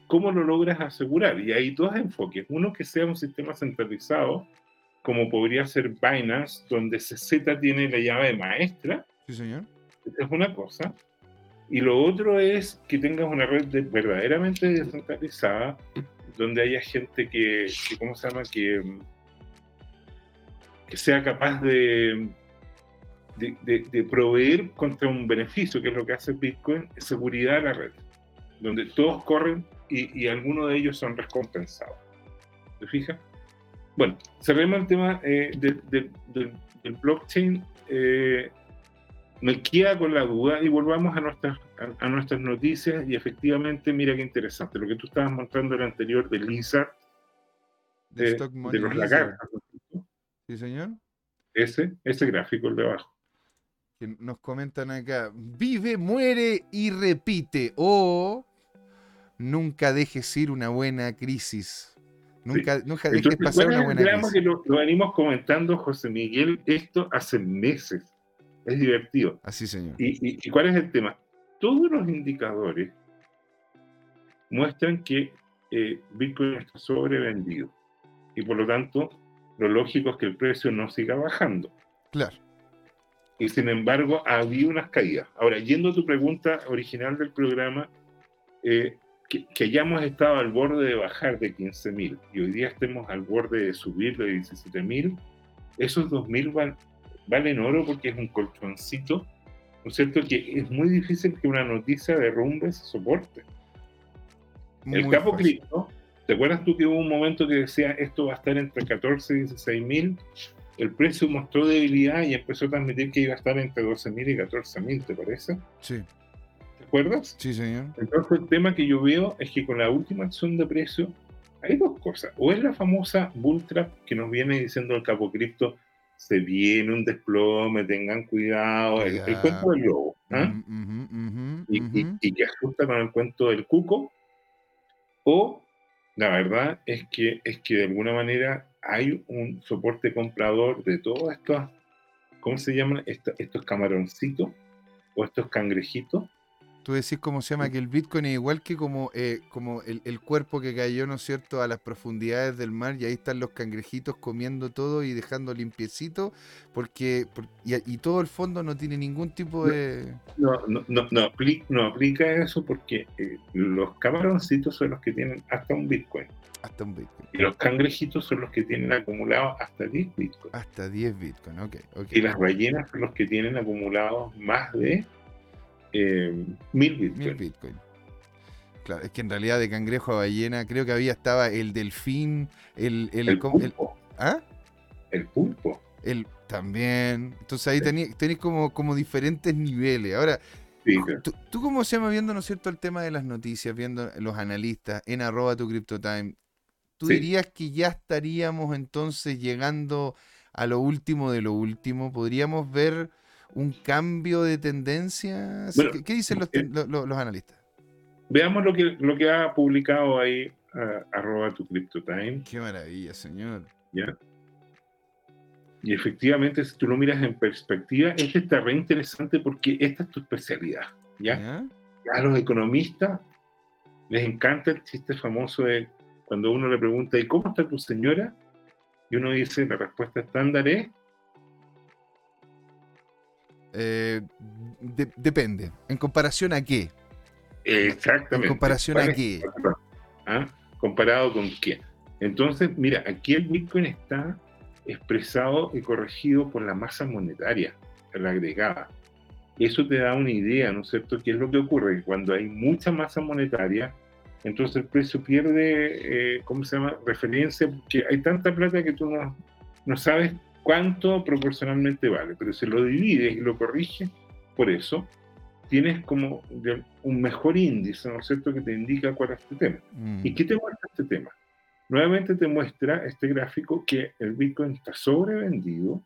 cómo lo logras asegurar. Y hay dos enfoques. Uno que sea un sistema centralizado, como podría ser Binance, donde CZ tiene la llave maestra. Sí, señor. Esa es una cosa. Y lo otro es que tengas una red verdaderamente descentralizada, donde haya gente que, ¿cómo se llama? Que, que sea capaz de, de, proveer contra un beneficio, que es lo que hace Bitcoin, seguridad a la red, donde todos corren y, y algunos de ellos son recompensados. ¿Te fijas? Bueno, cerremos el tema eh, del, blockchain. Eh, me queda con la duda y volvamos a nuestras, a, nuestras noticias y efectivamente, mira qué interesante, lo que tú estabas mostrando el anterior de Lizard, de, de los lagartos. Sí, señor. Ese, ese gráfico, el de abajo. Que nos comentan acá, vive, muere y repite, o nunca dejes ir una buena crisis. Nunca, nunca dejes pasar una buena crisis. que lo, lo venimos comentando, José Miguel, esto hace meses es divertido. Así, señor. ¿Y, cuál es el tema? Todos los indicadores muestran que eh, Bitcoin está sobrevendido. Y por lo tanto, lo lógico es que el precio no siga bajando. Claro. Y sin embargo, había unas caídas. Ahora, yendo a tu pregunta original del programa, eh, que, que, hayamos estado al borde de bajar de 15.000 y hoy día estemos al borde de subir de 17.000, esos 2.000 van, valen oro porque es un colchoncito, ¿no es cierto? Que es muy difícil que una noticia derrumbe ese soporte. el capo cripto, ¿te acuerdas tú que hubo un momento que decía esto va a estar entre 14 y 16 mil? El precio mostró debilidad y empezó a transmitir que iba a estar entre 12 mil y 14 mil, ¿te parece? Sí. ¿Te acuerdas? Sí, señor. Entonces el tema que yo veo es que con la última acción de precio hay dos cosas. O es la famosa bull trap que nos viene diciendo el capo cripto, se viene un desplome, tengan cuidado, el, el cuento del lobo, ¿ah? Y, y- ujú. y que asusta con el cuento del cuco, o la verdad es que, es que de alguna manera hay un soporte comprador de todos estos, ¿cómo se llaman? Estos, estos camaroncitos o estos cangrejitos. Tú decís cómo se llama que el Bitcoin es igual que como, eh, como el, el cuerpo que cayó, ¿no es cierto?, a las profundidades del mar y ahí están los cangrejitos comiendo todo y dejando limpiecito porque por- y, y todo el fondo no tiene ningún tipo de... No, no, no, no, apli- no aplica eso porque eh, los camaroncitos son los que tienen hasta un Bitcoin Hasta un Bitcoin. y los cangrejitos son los que tienen acumulados hasta 10 Bitcoin. Hasta 10 Bitcoin, ok, ok. Y las ballenas son los que tienen acumulados más de eh, 1000 Bitcoin. Mil Bitcoin. Claro, es que en realidad de cangrejo a ballena creo que había estaba el delfín, el... el, El ¿cómo? el- pulpo, ¿Ah? el pulpo. El también. Entonces ahí tenéis como, como diferentes niveles. Ahora, Sí, ¿tú, tú cómo se llama viendo, ¿no es cierto?, el tema de las noticias, viendo los analistas en arroba tu CryptoTime. ¿Tú Sí. dirías que ya estaríamos entonces llegando a lo último de lo último? ¿Podríamos ver un cambio de tendencia? Bueno, ¿Qué, qué dicen los, eh, los analistas? Veamos lo que, lo que ha publicado ahí ah, arroba tu CryptoTime, Qué maravilla, señor. ¿ya? Y efectivamente, si tú lo miras en perspectiva, este está re interesante porque esta es tu especialidad, ¿ya? ¿Ya? A los economistas les encanta el chiste famoso de cuando uno le pregunta, ¿y cómo está tu señora? Y uno dice, la respuesta estándar es, Eh, de- depende. ¿En comparación a qué? exactamente. ¿En comparación ¿Cuál a qué? ¿Ah? ¿Comparado con qué? Entonces, mira, aquí el Bitcoin está expresado y corregido por la masa monetaria, la agregada. Eso te da una idea, ¿no es cierto?, qué es lo que ocurre. Cuando hay mucha masa monetaria, entonces el precio pierde, eh, ¿cómo se llama?, referencia, porque hay tanta plata que tú no, no sabes cuánto proporcionalmente vale, pero si lo divides y lo corriges, por eso tienes como un mejor índice, ¿no es cierto?, que te indica cuál es tu tema. Mm, ¿Y qué te muestra este tema? Nuevamente te muestra este gráfico que el Bitcoin está sobrevendido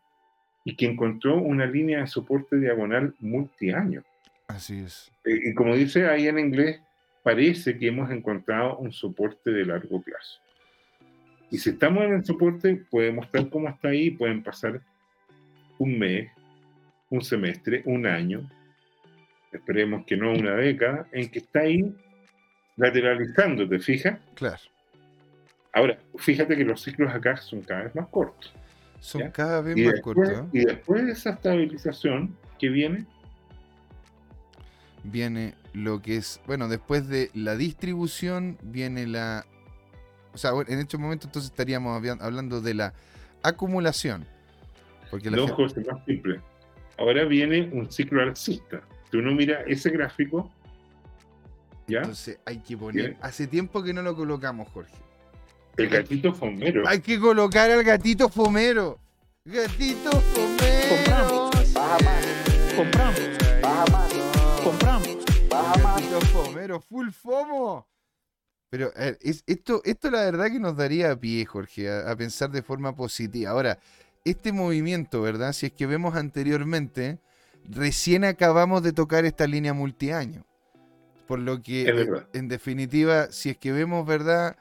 y que encontró una línea de soporte diagonal multiaño. Así es. Eh, Y como dice ahí en inglés, parece que hemos encontrado un soporte de largo plazo. Y si estamos en el soporte, podemos estar como está ahí, pueden pasar un mes, un semestre, un año, esperemos que no una década, en que está ahí lateralizando, ¿te fijas? Claro. Ahora, fíjate que los ciclos acá son cada vez más cortos. Son ¿Ya? cada vez Y más después, cortos. ¿eh? y después de esa estabilización que viene, Viene lo que es, bueno, después de la distribución viene la, o sea, bueno, en este momento entonces estaríamos hablando de la acumulación. Porque la no, gen- José, más simple. Ahora viene un ciclo alcista. Si uno mira ese gráfico, ¿ya? entonces hay que poner, hace tiempo que no lo colocamos, Jorge. El gatito fomero. Hay que colocar al gatito fomero. Gatito fomero. Compramos. Baja más. Compramos. Baja más. Compramos. Baja más. Gatito fomero, full fomo. Pero a ver, es, esto, esto la verdad que nos daría pie, Jorge, a, a pensar de forma positiva. Ahora, este movimiento, ¿verdad? Si es que vemos anteriormente, recién acabamos de tocar esta línea multiaño. Por lo que, en, en definitiva, si es que vemos, ¿verdad?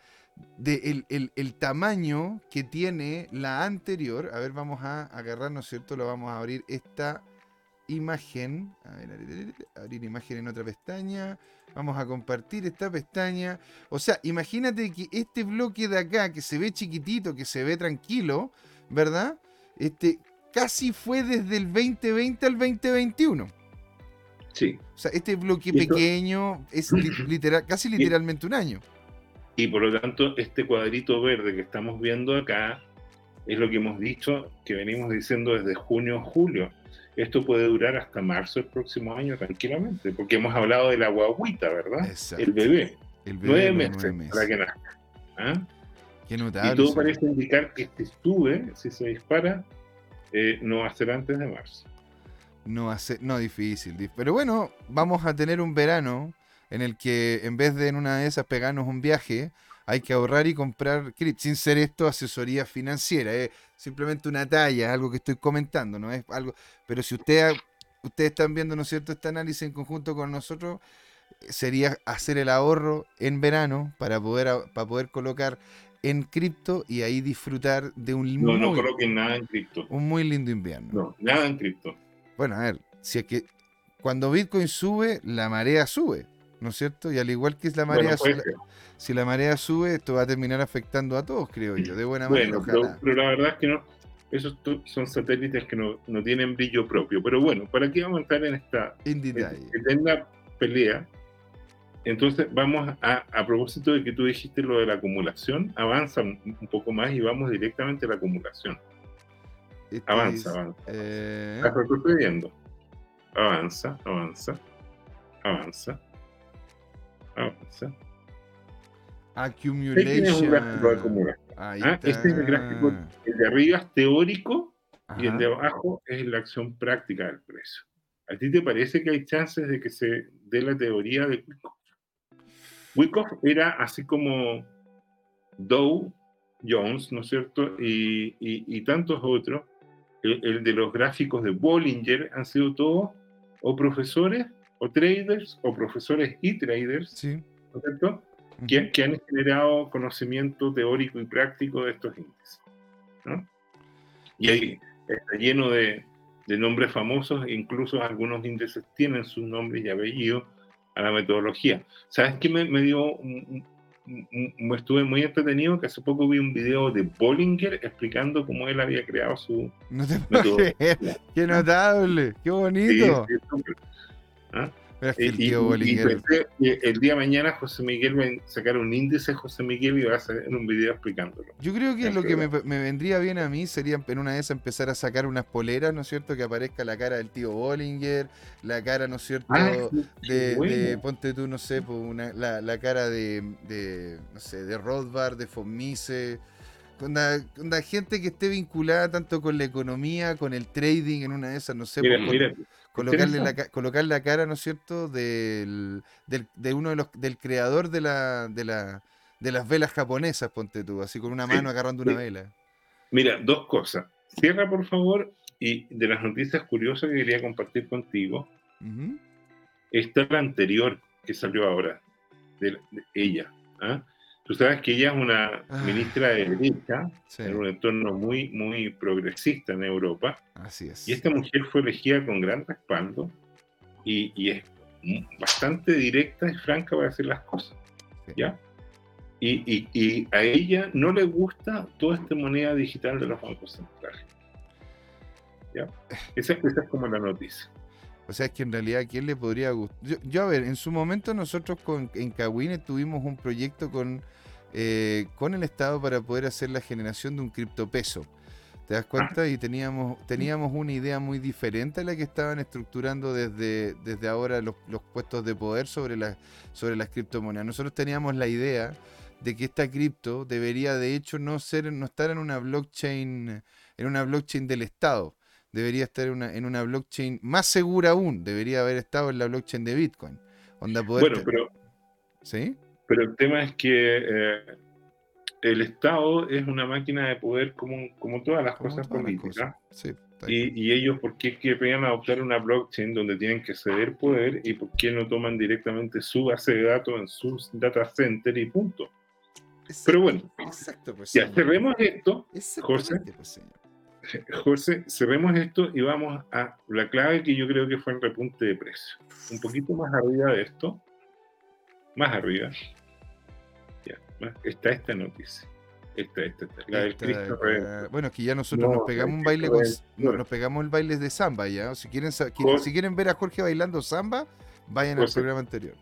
De el, el- el tamaño que tiene la anterior, a ver, vamos a agarrar, ¿no es cierto? Lo vamos a abrir esta imagen. A ver, abrir, abrir imagen en otra pestaña. Vamos a compartir esta pestaña. O sea, imagínate que este bloque de acá, que se ve chiquitito, que se ve tranquilo, ¿verdad? Este casi fue desde el 2020 al 2021. Sí. O sea, este bloque pequeño es li- literal, casi literalmente un año. Y por lo tanto, este cuadrito verde que estamos viendo acá es lo que hemos dicho, que venimos diciendo desde junio a julio. Esto puede durar hasta marzo del próximo año tranquilamente, porque hemos hablado de la guaguita, ¿verdad? Exacto. El bebé. El bebé Nueve meses, nueve meses. para que nazca. ¿Ah? Qué Y notable. todo señor. parece indicar que este sube, si se dispara, eh, no va a ser antes de marzo. No hace, no difícil, dif- pero bueno, vamos a tener un verano en el que en vez de en una de esas pegarnos un viaje hay que ahorrar y comprar cripto, sin ser esto asesoría financiera, es simplemente una talla, algo que estoy comentando, no es algo, pero si usted, ustedes están viendo, ¿no es cierto?, este análisis en conjunto con nosotros, eh, sería hacer el ahorro en verano para poder, para poder colocar en cripto y ahí disfrutar de un, No, no muy, coloquen nada en cripto. un muy lindo invierno. No, nada en cripto. Bueno, a ver, si es que cuando Bitcoin sube, la marea sube, ¿no es cierto? Y al igual que la marea Bueno, sube, si la marea sube, esto va a terminar afectando a todos, creo yo, de buena manera, Bueno, pero, pero la verdad es que no. Esos son satélites que no, no tienen brillo propio. Pero bueno, ¿para qué vamos a entrar en esta eterna pelea? Entonces vamos a, a propósito de que tú dijiste lo de la acumulación, avanza un, un poco más y vamos directamente a la acumulación. Este Avanza, es, avanza. eh, Estás retrocediendo. Avanza, avanza, avanza, de accumulation. acumulación. Ahí Ah, este es el está. gráfico. El de arriba es teórico y el Ajá. de abajo es la acción práctica del precio. ¿A ti te parece que hay chances de que se dé la teoría de Wyckoff? Wyckoff era así como Dow Jones, ¿no es cierto? Y, y- y tantos otros. El, el de los gráficos de Bollinger han sido todos o profesores o traders o profesores y traders, Sí. ¿no es cierto? ujú. que, que han generado conocimiento teórico y práctico de estos índices. ¿no? Y ahí está lleno de, de nombres famosos, e incluso algunos índices tienen sus nombres y apellidos a la metodología. ¿Sabes qué me, me dio? un- un- un- me estuve muy entretenido que hace poco vi un video de Bollinger explicando cómo él había creado su No te metodología. Qué notable, qué Sí, bonito. Que Y, el y- tío y Bollinger. pensé que el día de mañana José Miguel va a sacar un índice José Miguel y va a hacer un video explicándolo. Yo creo que lo que me, vendría bien a mí sería en una de esas empezar a sacar unas poleras, ¿no es cierto? Que aparezca la cara del tío Bollinger, la cara, ¿no es cierto? qué de, bueno. de- ponte tú, no sé, una- la, la cara de, de, no sé, de Rothbard, de Fomise, con la, con la gente que esté vinculada tanto con la economía, con el trading, en una de esas, no sé, Mira, mira, colocarle la, colocar la cara, ¿no es cierto?, del, del- de uno de los, del creador de la, de la, de las velas japonesas, ponte tú, así con una Sí, mano agarrando una vela. mira, dos cosas. Cierra, por favor, y de las noticias curiosas que quería compartir contigo, Ujú. está la anterior que salió ahora, de, la- de ella. ¿ah? Tú sabes que ella es una Ah. ministra de derecha, Sí, en un entorno muy, muy progresista en Europa, así es. y esta mujer fue elegida con gran respaldo y, y es bastante directa y franca para decir las cosas. Sí. ¿Ya? Y, y- y a ella no le gusta toda esta moneda digital de los bancos centrales. ¿Ya? Esa, esa es como la noticia. O sea, es que en realidad, ¿a quién le podría gustar? Yo, a ver, en su momento nosotros en Kawine tuvimos un proyecto con, eh, con el Estado para poder hacer la generación de un criptopeso. ¿Te das cuenta? Y teníamos, teníamos una idea muy diferente a la que estaban estructurando desde, desde ahora los, los puestos de poder sobre, las sobre las criptomonedas. Nosotros teníamos la idea de que esta cripto debería de hecho no ser, no estar en una blockchain, en una blockchain del Estado debería estar en una, en una blockchain más segura aún, debería haber estado en la blockchain de Bitcoin. Onda poder Bueno, pero, ¿Sí? pero el tema es que eh, el Estado es una máquina de poder como, como todas las Como cosas todas las políticas. cosas. Sí. Y, y ellos, ¿por qué querrían adoptar una blockchain donde tienen que ceder poder y por qué no toman directamente su base de datos en sus data center y punto? pero bueno. Exacto, pues. Ya, cerremos esto, Exactamente, pues. José, cerremos esto y vamos a la clave que yo creo que fue el repunte de precio. Un poquito más arriba de esto, más arriba, ya, está esta noticia. Esta, esta, esta, la del Cristo eh, bueno, que ya nosotros No, nos pegamos un baile con, nos pegamos el baile de samba ya. Si quieren, Jorge- si quieren ver a Jorge bailando samba, vayan al programa anterior.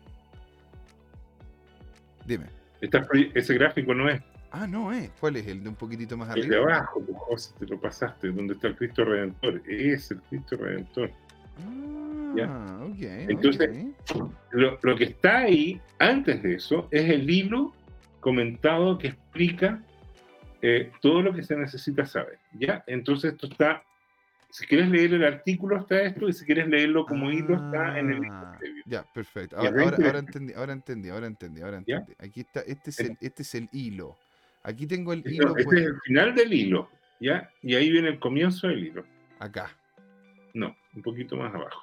Dime. Esta- ese gráfico no es Ah, no, eh. ¿Cuál es? El de un poquitito más el de arriba. abajo, José, te lo pasaste, donde está el Cristo Redentor. Es el Cristo Redentor. Ah, ok. Entonces. Lo, lo que está ahí, antes de eso, es el hilo comentado que explica eh, todo lo que se necesita saber. ¿ya? Entonces esto está Si quieres leer el artículo está esto y si quieres leerlo como hilo está en el hilo Ah, previo. Ya, perfecto. Ya, Ahora, ahora, veinte- ahora entendí, ahora entendí, ahora entendí, ahora ¿Ya? entendí. Aquí está, este es el, este es el hilo. Aquí tengo el hilo este pues, es el final del hilo, ¿ya? Y ahí viene el comienzo del hilo. acá. No, un poquito más abajo.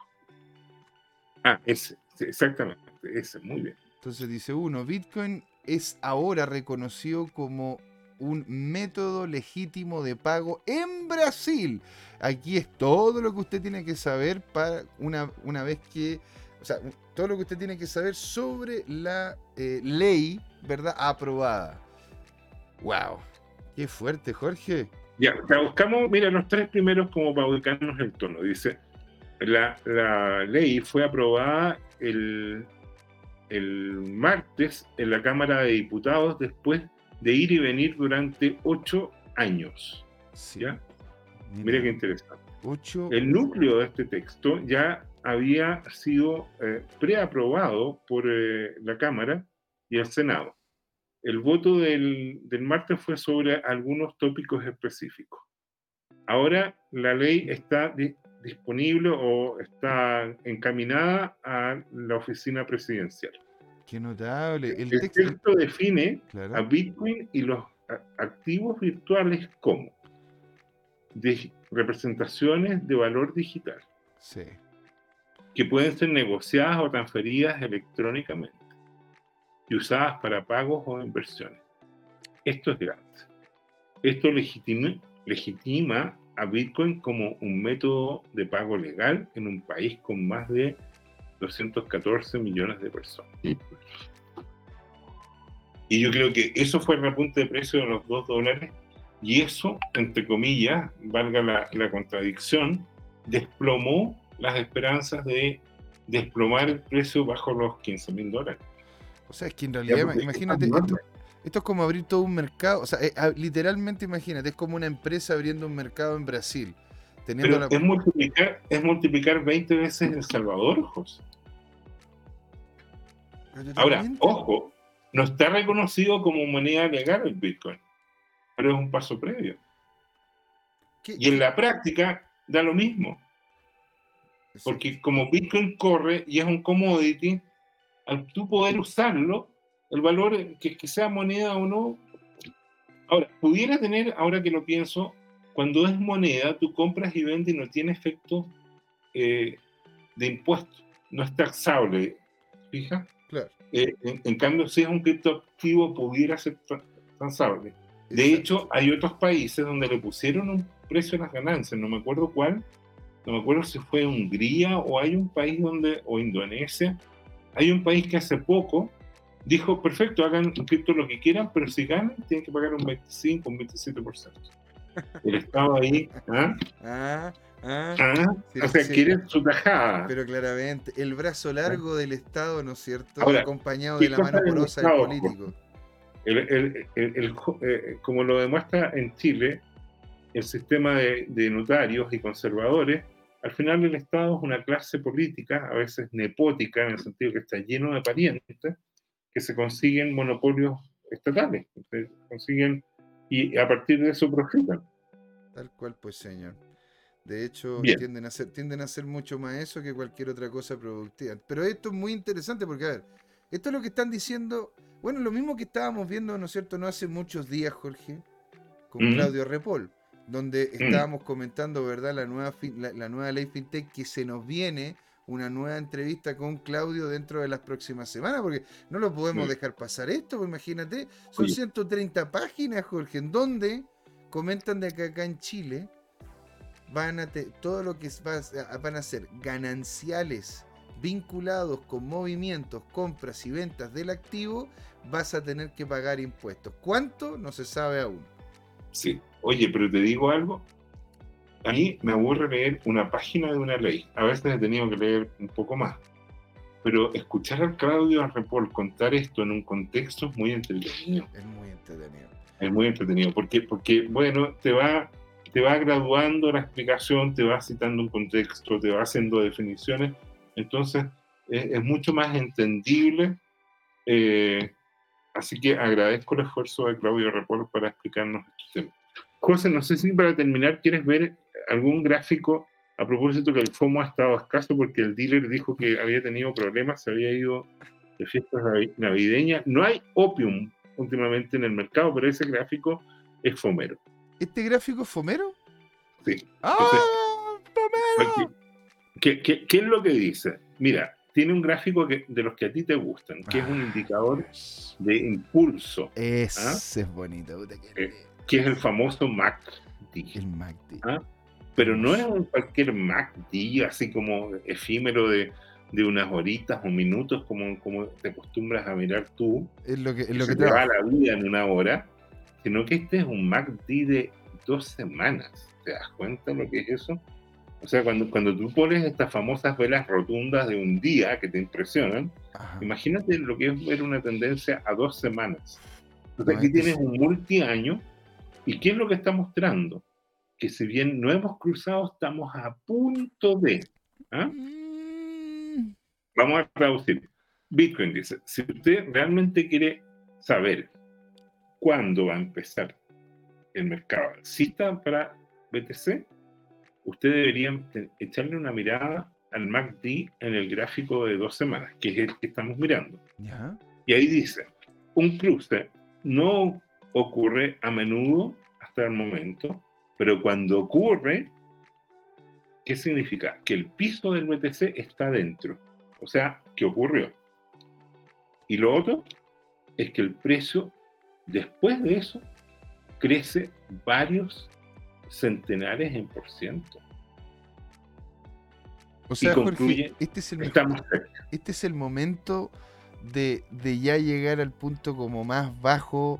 Ah, ese, exactamente, ese, muy bien. Entonces dice uno, Bitcoin es ahora reconocido como un método legítimo de pago en Brasil. Aquí es todo lo que usted tiene que saber para una, una vez que, o sea, todo lo que usted tiene que saber sobre la eh, ley, ¿verdad? Aprobada. Wow. Qué fuerte, Jorge. Ya, la buscamos, mira, los tres primeros como para ubicarnos el tono. Dice, la, la ley fue aprobada el, el martes en la Cámara de Diputados después de ir y venir durante ocho años. Sí. ¿Ya? Mira qué interesante. Ocho. El núcleo de este texto ya había sido eh, preaprobado por eh, la Cámara y el Senado. El voto del, del martes fue sobre algunos tópicos específicos. Ahora la ley está di- disponible o está encaminada a la oficina presidencial. Qué notable. El El texto. texto define a Claro. Bitcoin y los a- activos virtuales como de representaciones de valor digital Sí. que pueden ser negociadas o transferidas electrónicamente y usadas para pagos o inversiones. Esto es grande. Esto legitima, legitima a Bitcoin como un método de pago legal en un país con más de 214 millones de personas. Y yo creo que eso fue el repunte de precio de los 2 dólares y eso, entre comillas, valga la, la contradicción, desplomó las esperanzas de desplomar el precio bajo los 15 mil dólares. O sea, es que en realidad, imagínate, esto, esto es como abrir todo un mercado. O sea, eh, ah, literalmente, imagínate, es como una empresa abriendo un mercado en Brasil. Teniendo Pero la... es multiplicar, es multiplicar 20 veces El Salvador, José. Ahora, ojo, no está reconocido como moneda legal el Bitcoin, pero es un paso previo. ¿Qué- Y en la práctica da lo mismo, porque como Bitcoin corre y es un commodity, al tú poder usarlo, el valor, que, que sea moneda o no, ahora, pudiera tener, ahora que lo pienso, cuando es moneda, tú compras y vendes y no tiene efecto eh, de impuesto, no es taxable, fija. Claro. Eh, en, en cambio, si es un criptoactivo, pudiera ser tra- transable. De exacto. hecho, hay otros países donde le pusieron un precio a las ganancias, no me acuerdo cuál, no me acuerdo si fue Hungría o hay un país donde, o Indonesia, hay un país que hace poco dijo, perfecto, hagan en cripto lo que quieran, pero si ganan, tienen que pagar un 25, un 27%. El Estado ahí, ¿ah? Ah, ah, ¿ah? Sí, o sea, sí. quiere su tajada. pero claramente, el brazo largo del Estado, ¿no es cierto? Ahora, Acompañado ¿qué de la mano porosa del Estado? político. El- el- el- el jo- eh, como lo demuestra en Chile, el sistema de, de notarios y conservadores, al final el Estado es una clase política, a veces nepótica, en el sentido que está lleno de parientes, que se consiguen monopolios estatales, se consiguen y a partir de eso profitan. Tal cual, pues, señor. De hecho, Bien. tienden a, hacer, tienden a hacer mucho más eso que cualquier otra cosa productiva. Pero esto es muy interesante porque, a ver, esto es lo que están diciendo, bueno, lo mismo que estábamos viendo, ¿no es cierto?, no hace muchos días, Jorge, con Mm. Claudio Repol, donde Mm. estábamos comentando, ¿verdad?, la nueva, fin- la, la nueva ley FinTech que se nos viene una nueva entrevista con Claudio dentro de las próximas semanas, porque no lo podemos Mm. dejar pasar esto, pues imagínate, son Oye. 130 páginas, Jorge, en donde comentan de que acá en Chile van a te- todo lo que va a- van a ser gananciales vinculados con movimientos, compras y ventas del activo, vas a tener que pagar impuestos. ¿Cuánto? No se sabe aún. Sí. Oye, pero te digo algo. A mí me aburre leer una página de una ley. A veces he tenido que leer un poco más. Pero escuchar a Claudio Repol contar esto en un contexto es muy entretenido. Es muy entretenido. Es muy entretenido. Porque, porque bueno, te va, te va graduando la explicación, te va citando un contexto, te va haciendo definiciones. Entonces, es, es mucho más entendible. Eh, así que agradezco el esfuerzo de Claudio Repol para explicarnos este tema. José, no sé si para terminar quieres ver algún gráfico a propósito que el FOMO ha estado escaso porque el dealer dijo que había tenido problemas, se había ido de fiestas navi- navideñas. No hay opium últimamente en el mercado, pero ese gráfico es fomero. ¿Este gráfico es Fomero? Sí. ¡Ah! ¡Fomero! ¿Qué, qué, qué es lo que dice? Mira, tiene un gráfico que, de los que a ti te gustan, que es un Ah. indicador de impulso, Ese es bonito. puta que- Eh, que es el famoso MACD. El MACD. Ah, Pero no es un cualquier MACD, así como efímero de, de unas horitas o minutos, como, como te acostumbras a mirar tú, Es lo que, es que lo se que te va trabaja. la vida en una hora, sino que este es un MACD de dos semanas. ¿Te das cuenta lo que es eso? O sea, cuando, cuando tú pones estas famosas velas rotundas de un día que te impresionan, Ajá. imagínate lo que es ver una tendencia a dos semanas. Entonces aquí tienes un multiaño, ¿y qué es lo que está mostrando? Que si bien no hemos cruzado, estamos a punto de. Mm, Vamos a traducir. Bitcoin dice, si usted realmente quiere saber cuándo va a empezar el mercado alcista para BTC, usted debería echarle una mirada al MACD en el gráfico de dos semanas, que es el que estamos mirando. Ya. Y ahí dice, un cruce no ocurre a menudo hasta el momento, pero cuando ocurre, ¿qué significa? Que el piso del BTC está dentro. O sea, ¿qué ocurrió? Y lo otro es que el precio, después de eso, crece varios centenares en por ciento. O sea, concluye, este es el mejor- Estamos cerca. este es el momento de, de ya llegar al punto como más bajo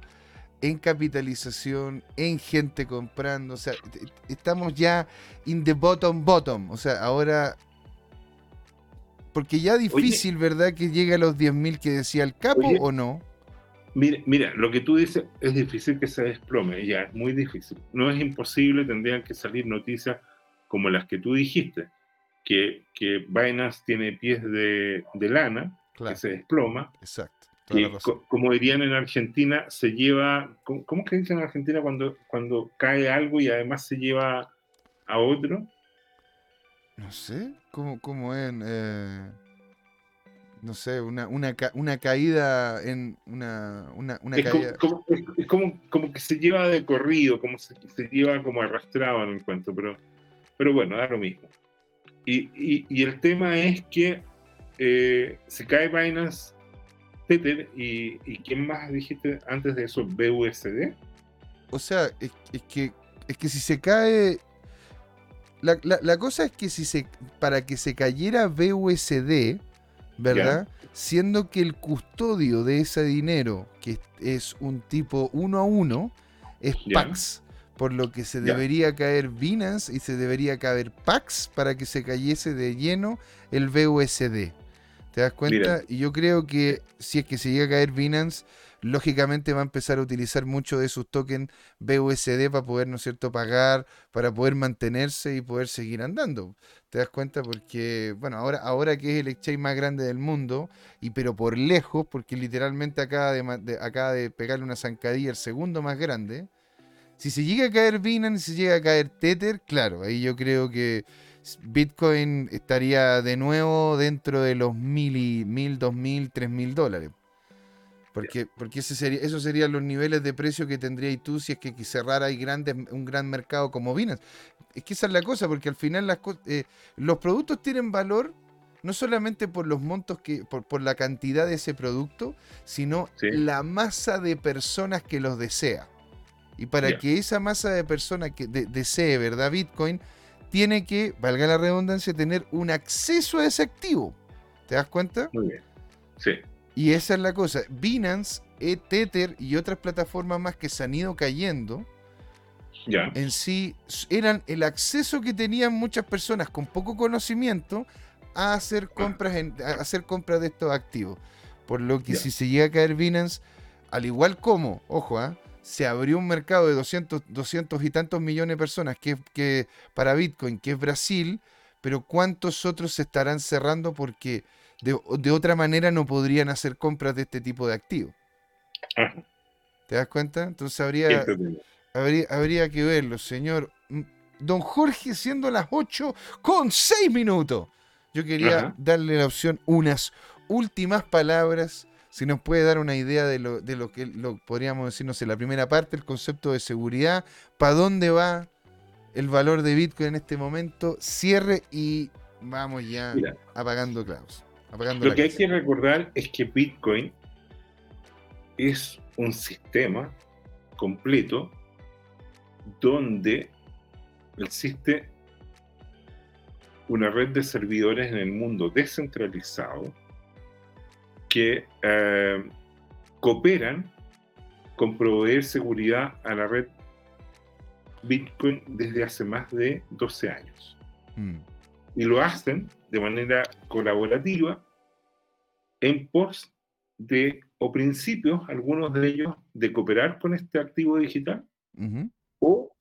en capitalización, en gente comprando. O sea, t- t- estamos ya in the bottom bottom. O sea, ahora. Porque ya difícil, ¿verdad? Que llegue a los 10.000 que decía el capo Oye. o no. Mira, mira, lo que tú dices es difícil que se desplome, ya, es muy difícil. No es imposible, tendrían que salir noticias como las que tú dijiste, que, que Binance tiene pies de, de lana, Claro, que se desploma, exacto. Como dirían en Argentina, se lleva, ¿cómo, que dicen en Argentina cuando, cuando cae algo y además se lleva a otro? No sé, ¿cómo, cómo es? eh, no sé, una, una, ca- una caída en una, una, una es como, caída. como- es- es como, como que se lleva de corrido, como se, se lleva como arrastrado en el cuento, pero, pero bueno, da lo mismo. Y, y- y el tema es que eh, se cae Binance, Tether, y, y ¿quién más dijiste antes de eso? BUSD. O sea, es, es que, es que si se cae. La, la- la cosa es que si se. Para que se cayera BUSD, ¿verdad? Siendo que el custodio de ese dinero, que es un tipo uno a uno, es. Pax. Por lo que se debería caer Binance y se debería caer Pax para que se cayese de lleno el BUSD. ¿Te das cuenta? Mira. Y yo creo que si es que se llega a caer Binance, lógicamente va a empezar a utilizar mucho de sus tokens BUSD para poder, ¿no es cierto?, pagar, para poder mantenerse y poder seguir andando. ¿Te das cuenta? Porque, bueno, ahora, ahora que es el exchange más grande del mundo, y pero por lejos, porque literalmente acaba de, acaba de pegarle una zancadilla el segundo más grande. Si se llega a caer Binance, si llega a caer Tether, claro, ahí yo creo que Bitcoin estaría de nuevo dentro de los mil, y, mil, dos mil, tres mil dólares. Porque, porque ese sería, esos serían los niveles de precio que tendrías tú si es que cerrara grandes, un gran mercado como Binance. Es que esa es la cosa, porque al final las eh, los productos tienen valor no solamente por los montos que, por, por la cantidad de ese producto, sino Sí. la masa de personas que los desea. Y para que esa masa de personas que de- desee, ¿verdad? Bitcoin, tiene que, valga la redundancia, tener un acceso a ese activo. ¿Te das cuenta? Muy bien. Sí. Y esa es la cosa. Binance, eh, Tether y otras plataformas más que se han ido cayendo, Ya. en sí eran el acceso que tenían muchas personas con poco conocimiento a hacer compras, en, a hacer compras de estos activos. Por lo que Ya. si se llega a caer Binance, al igual como, ojo, ¿ah? Se abrió un mercado de 200, 200 y tantos millones de personas que, que para Bitcoin, que es Brasil, pero ¿cuántos otros se estarán cerrando porque de, de otra manera no podrían hacer compras de este tipo de activos? Ajá. ¿Te das cuenta? Entonces habría, habría, habría que verlo, señor. Mm, don Jorge, siendo las 8 con 6 minutos. Yo quería Ajá. darle la opción unas últimas palabras. Si nos puede dar una idea de lo, de lo que lo podríamos decir, no sé, la primera parte, el concepto de seguridad, para dónde va el valor de Bitcoin en este momento, cierre y vamos ya Mira. apagando clavos. Apagando Lo que hay que recordar es que Bitcoin es un sistema completo donde existe una red de servidores en el mundo descentralizado que eh, cooperan con proveer seguridad a la red Bitcoin desde hace más de 12 años. Mm, y lo hacen de manera colaborativa en pos de, o principios, algunos de ellos, de cooperar con este activo digital o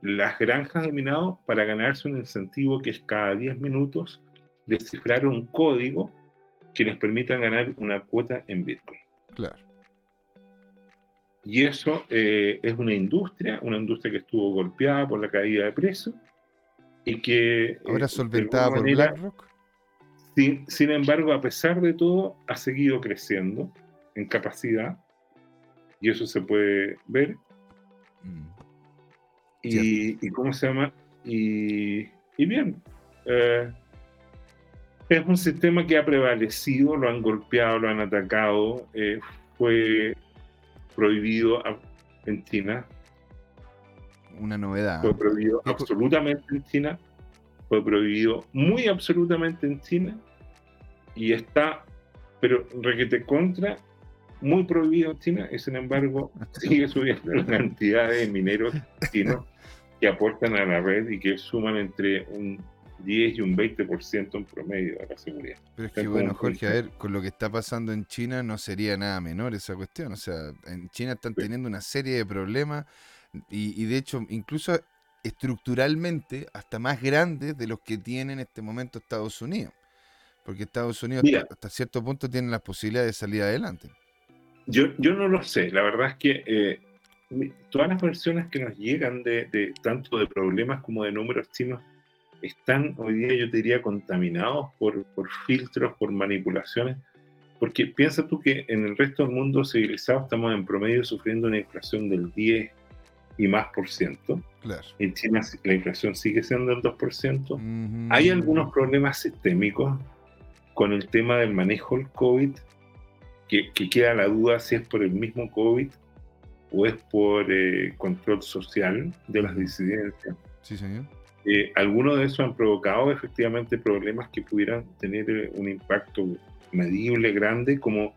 las granjas de minado para ganarse un incentivo que es cada 10 minutos descifrar un código que les permita ganar una cuota en Bitcoin. Claro. Y eso eh, es una industria, una industria que estuvo golpeada por la caída de precios y que... eh, Ahora solventada por manera, BlackRock. Sin, sin embargo, a pesar de todo, ha seguido creciendo en capacidad y eso se puede ver. Mm, Y, y ¿cómo se llama? Y, y bien, eh, es un sistema que ha prevalecido, lo han golpeado, lo han atacado, eh, fue prohibido a- en China, Una novedad. fue prohibido ¿Qué co- absolutamente en China, fue prohibido muy absolutamente en China. Y está, pero requete contra, muy prohibido en China y sin embargo sigue subiendo la cantidad de mineros chinos que aportan a la red y que suman entre un 10 y un 20% en promedio a la seguridad. Pero es que bueno, Jorge, a ver, con lo que está pasando en China no sería nada menor esa cuestión. O sea, en China están Sí. teniendo una serie de problemas y, y de hecho, incluso estructuralmente, hasta más grandes de los que tiene en este momento Estados Unidos. Porque Estados Unidos Mira. hasta, hasta cierto punto tiene la posibilidad de salir adelante. Yo, yo no lo sé, la verdad es que eh, todas las versiones que nos llegan de, de tanto de problemas como de números chinos están hoy día, yo te diría, contaminados por, por filtros, por manipulaciones, porque piensa tú que en el resto del mundo civilizado estamos en promedio sufriendo una inflación del 10 y más por ciento. Claro. En China la inflación sigue siendo el 2%. Ujú. Hay algunos problemas sistémicos con el tema del manejo del COVID, que, que queda la duda si es por el mismo COVID o es por eh, control social de las disidencias. Sí, señor. Eh, algunos de esos han provocado efectivamente problemas que pudieran tener eh, un impacto medible, grande, como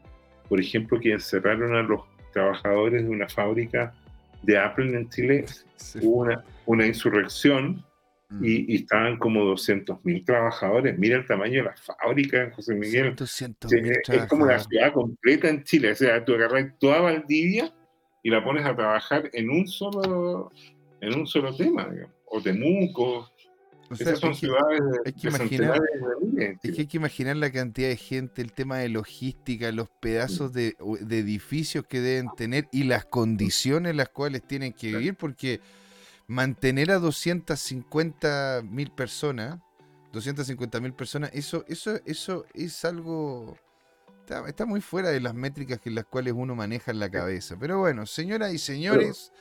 por ejemplo que encerraron a los trabajadores de una fábrica de Apple en Chile. Sí. Hubo una, una insurrección Mm. y, y estaban como 200.000 trabajadores. Mira el tamaño de la fábrica, José Miguel. 200 Sí, mil es, es como trabajadores. ciudad completa en Chile. O sea, tú agarras toda Valdivia y la pones a trabajar en un solo, en un solo tema, digamos. O Temuco. O sea, Esas son que- ciudades de, hay que de imaginar- de Es que hay que imaginar la cantidad de gente, el tema de logística, los pedazos de, de edificios que deben tener y las condiciones en las cuales tienen que vivir, porque mantener a 250 mil personas, 250 mil personas, eso, eso, eso es algo... Está, está muy fuera de las métricas que las cuales uno maneja en la cabeza. Pero bueno, señoras y señores,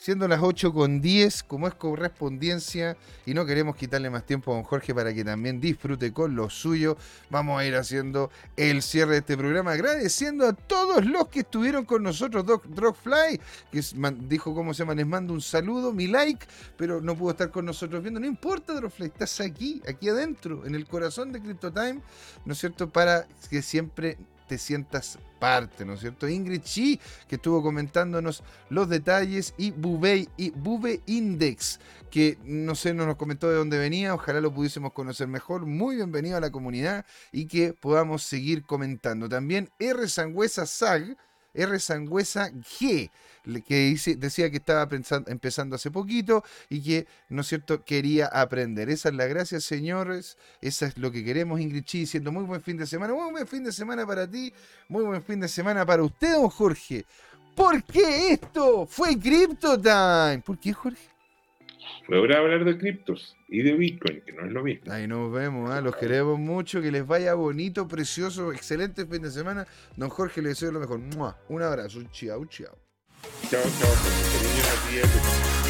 siendo las 8 con 10, como es correspondencia, y no queremos quitarle más tiempo a don Jorge para que también disfrute con lo suyo, vamos a ir haciendo el cierre de este programa, agradeciendo a todos los que estuvieron con nosotros, Doc Drogfly, que dijo cómo se llama, les mando un saludo, mi like, pero no pudo estar con nosotros viendo, no importa Drogfly, estás aquí, aquí adentro, en el corazón de CryptoTime, ¿no es cierto? Para que siempre te sientas parte, ¿no es cierto? Ingrid Chi, que estuvo comentándonos los detalles, y Bubey y Bube Index, que no sé, no nos comentó de dónde venía, ojalá lo pudiésemos conocer mejor. Muy bienvenido a la comunidad y que podamos seguir comentando. También R. Sangüesa SAG, R. Sangüesa G, que decía que estaba pensan- empezando hace poquito y que, ¿no es cierto?, quería aprender. Esa es la gracia, señores. Esa es lo que queremos, Ingrid Chi, diciendo muy buen fin de semana. Muy buen fin de semana para ti. Muy buen fin de semana para usted, don Jorge. ¿Por qué esto fue Crypto Time? ¿Por qué, Jorge? Fue hora de hablar de criptos y de Bitcoin, que no es lo mismo. Ahí nos vemos, ¿ah? los queremos mucho, que les vaya bonito, precioso, excelente fin de semana. Don Jorge, le deseo lo mejor. ¡Mua! Un abrazo, chao, chao. Chao, chao.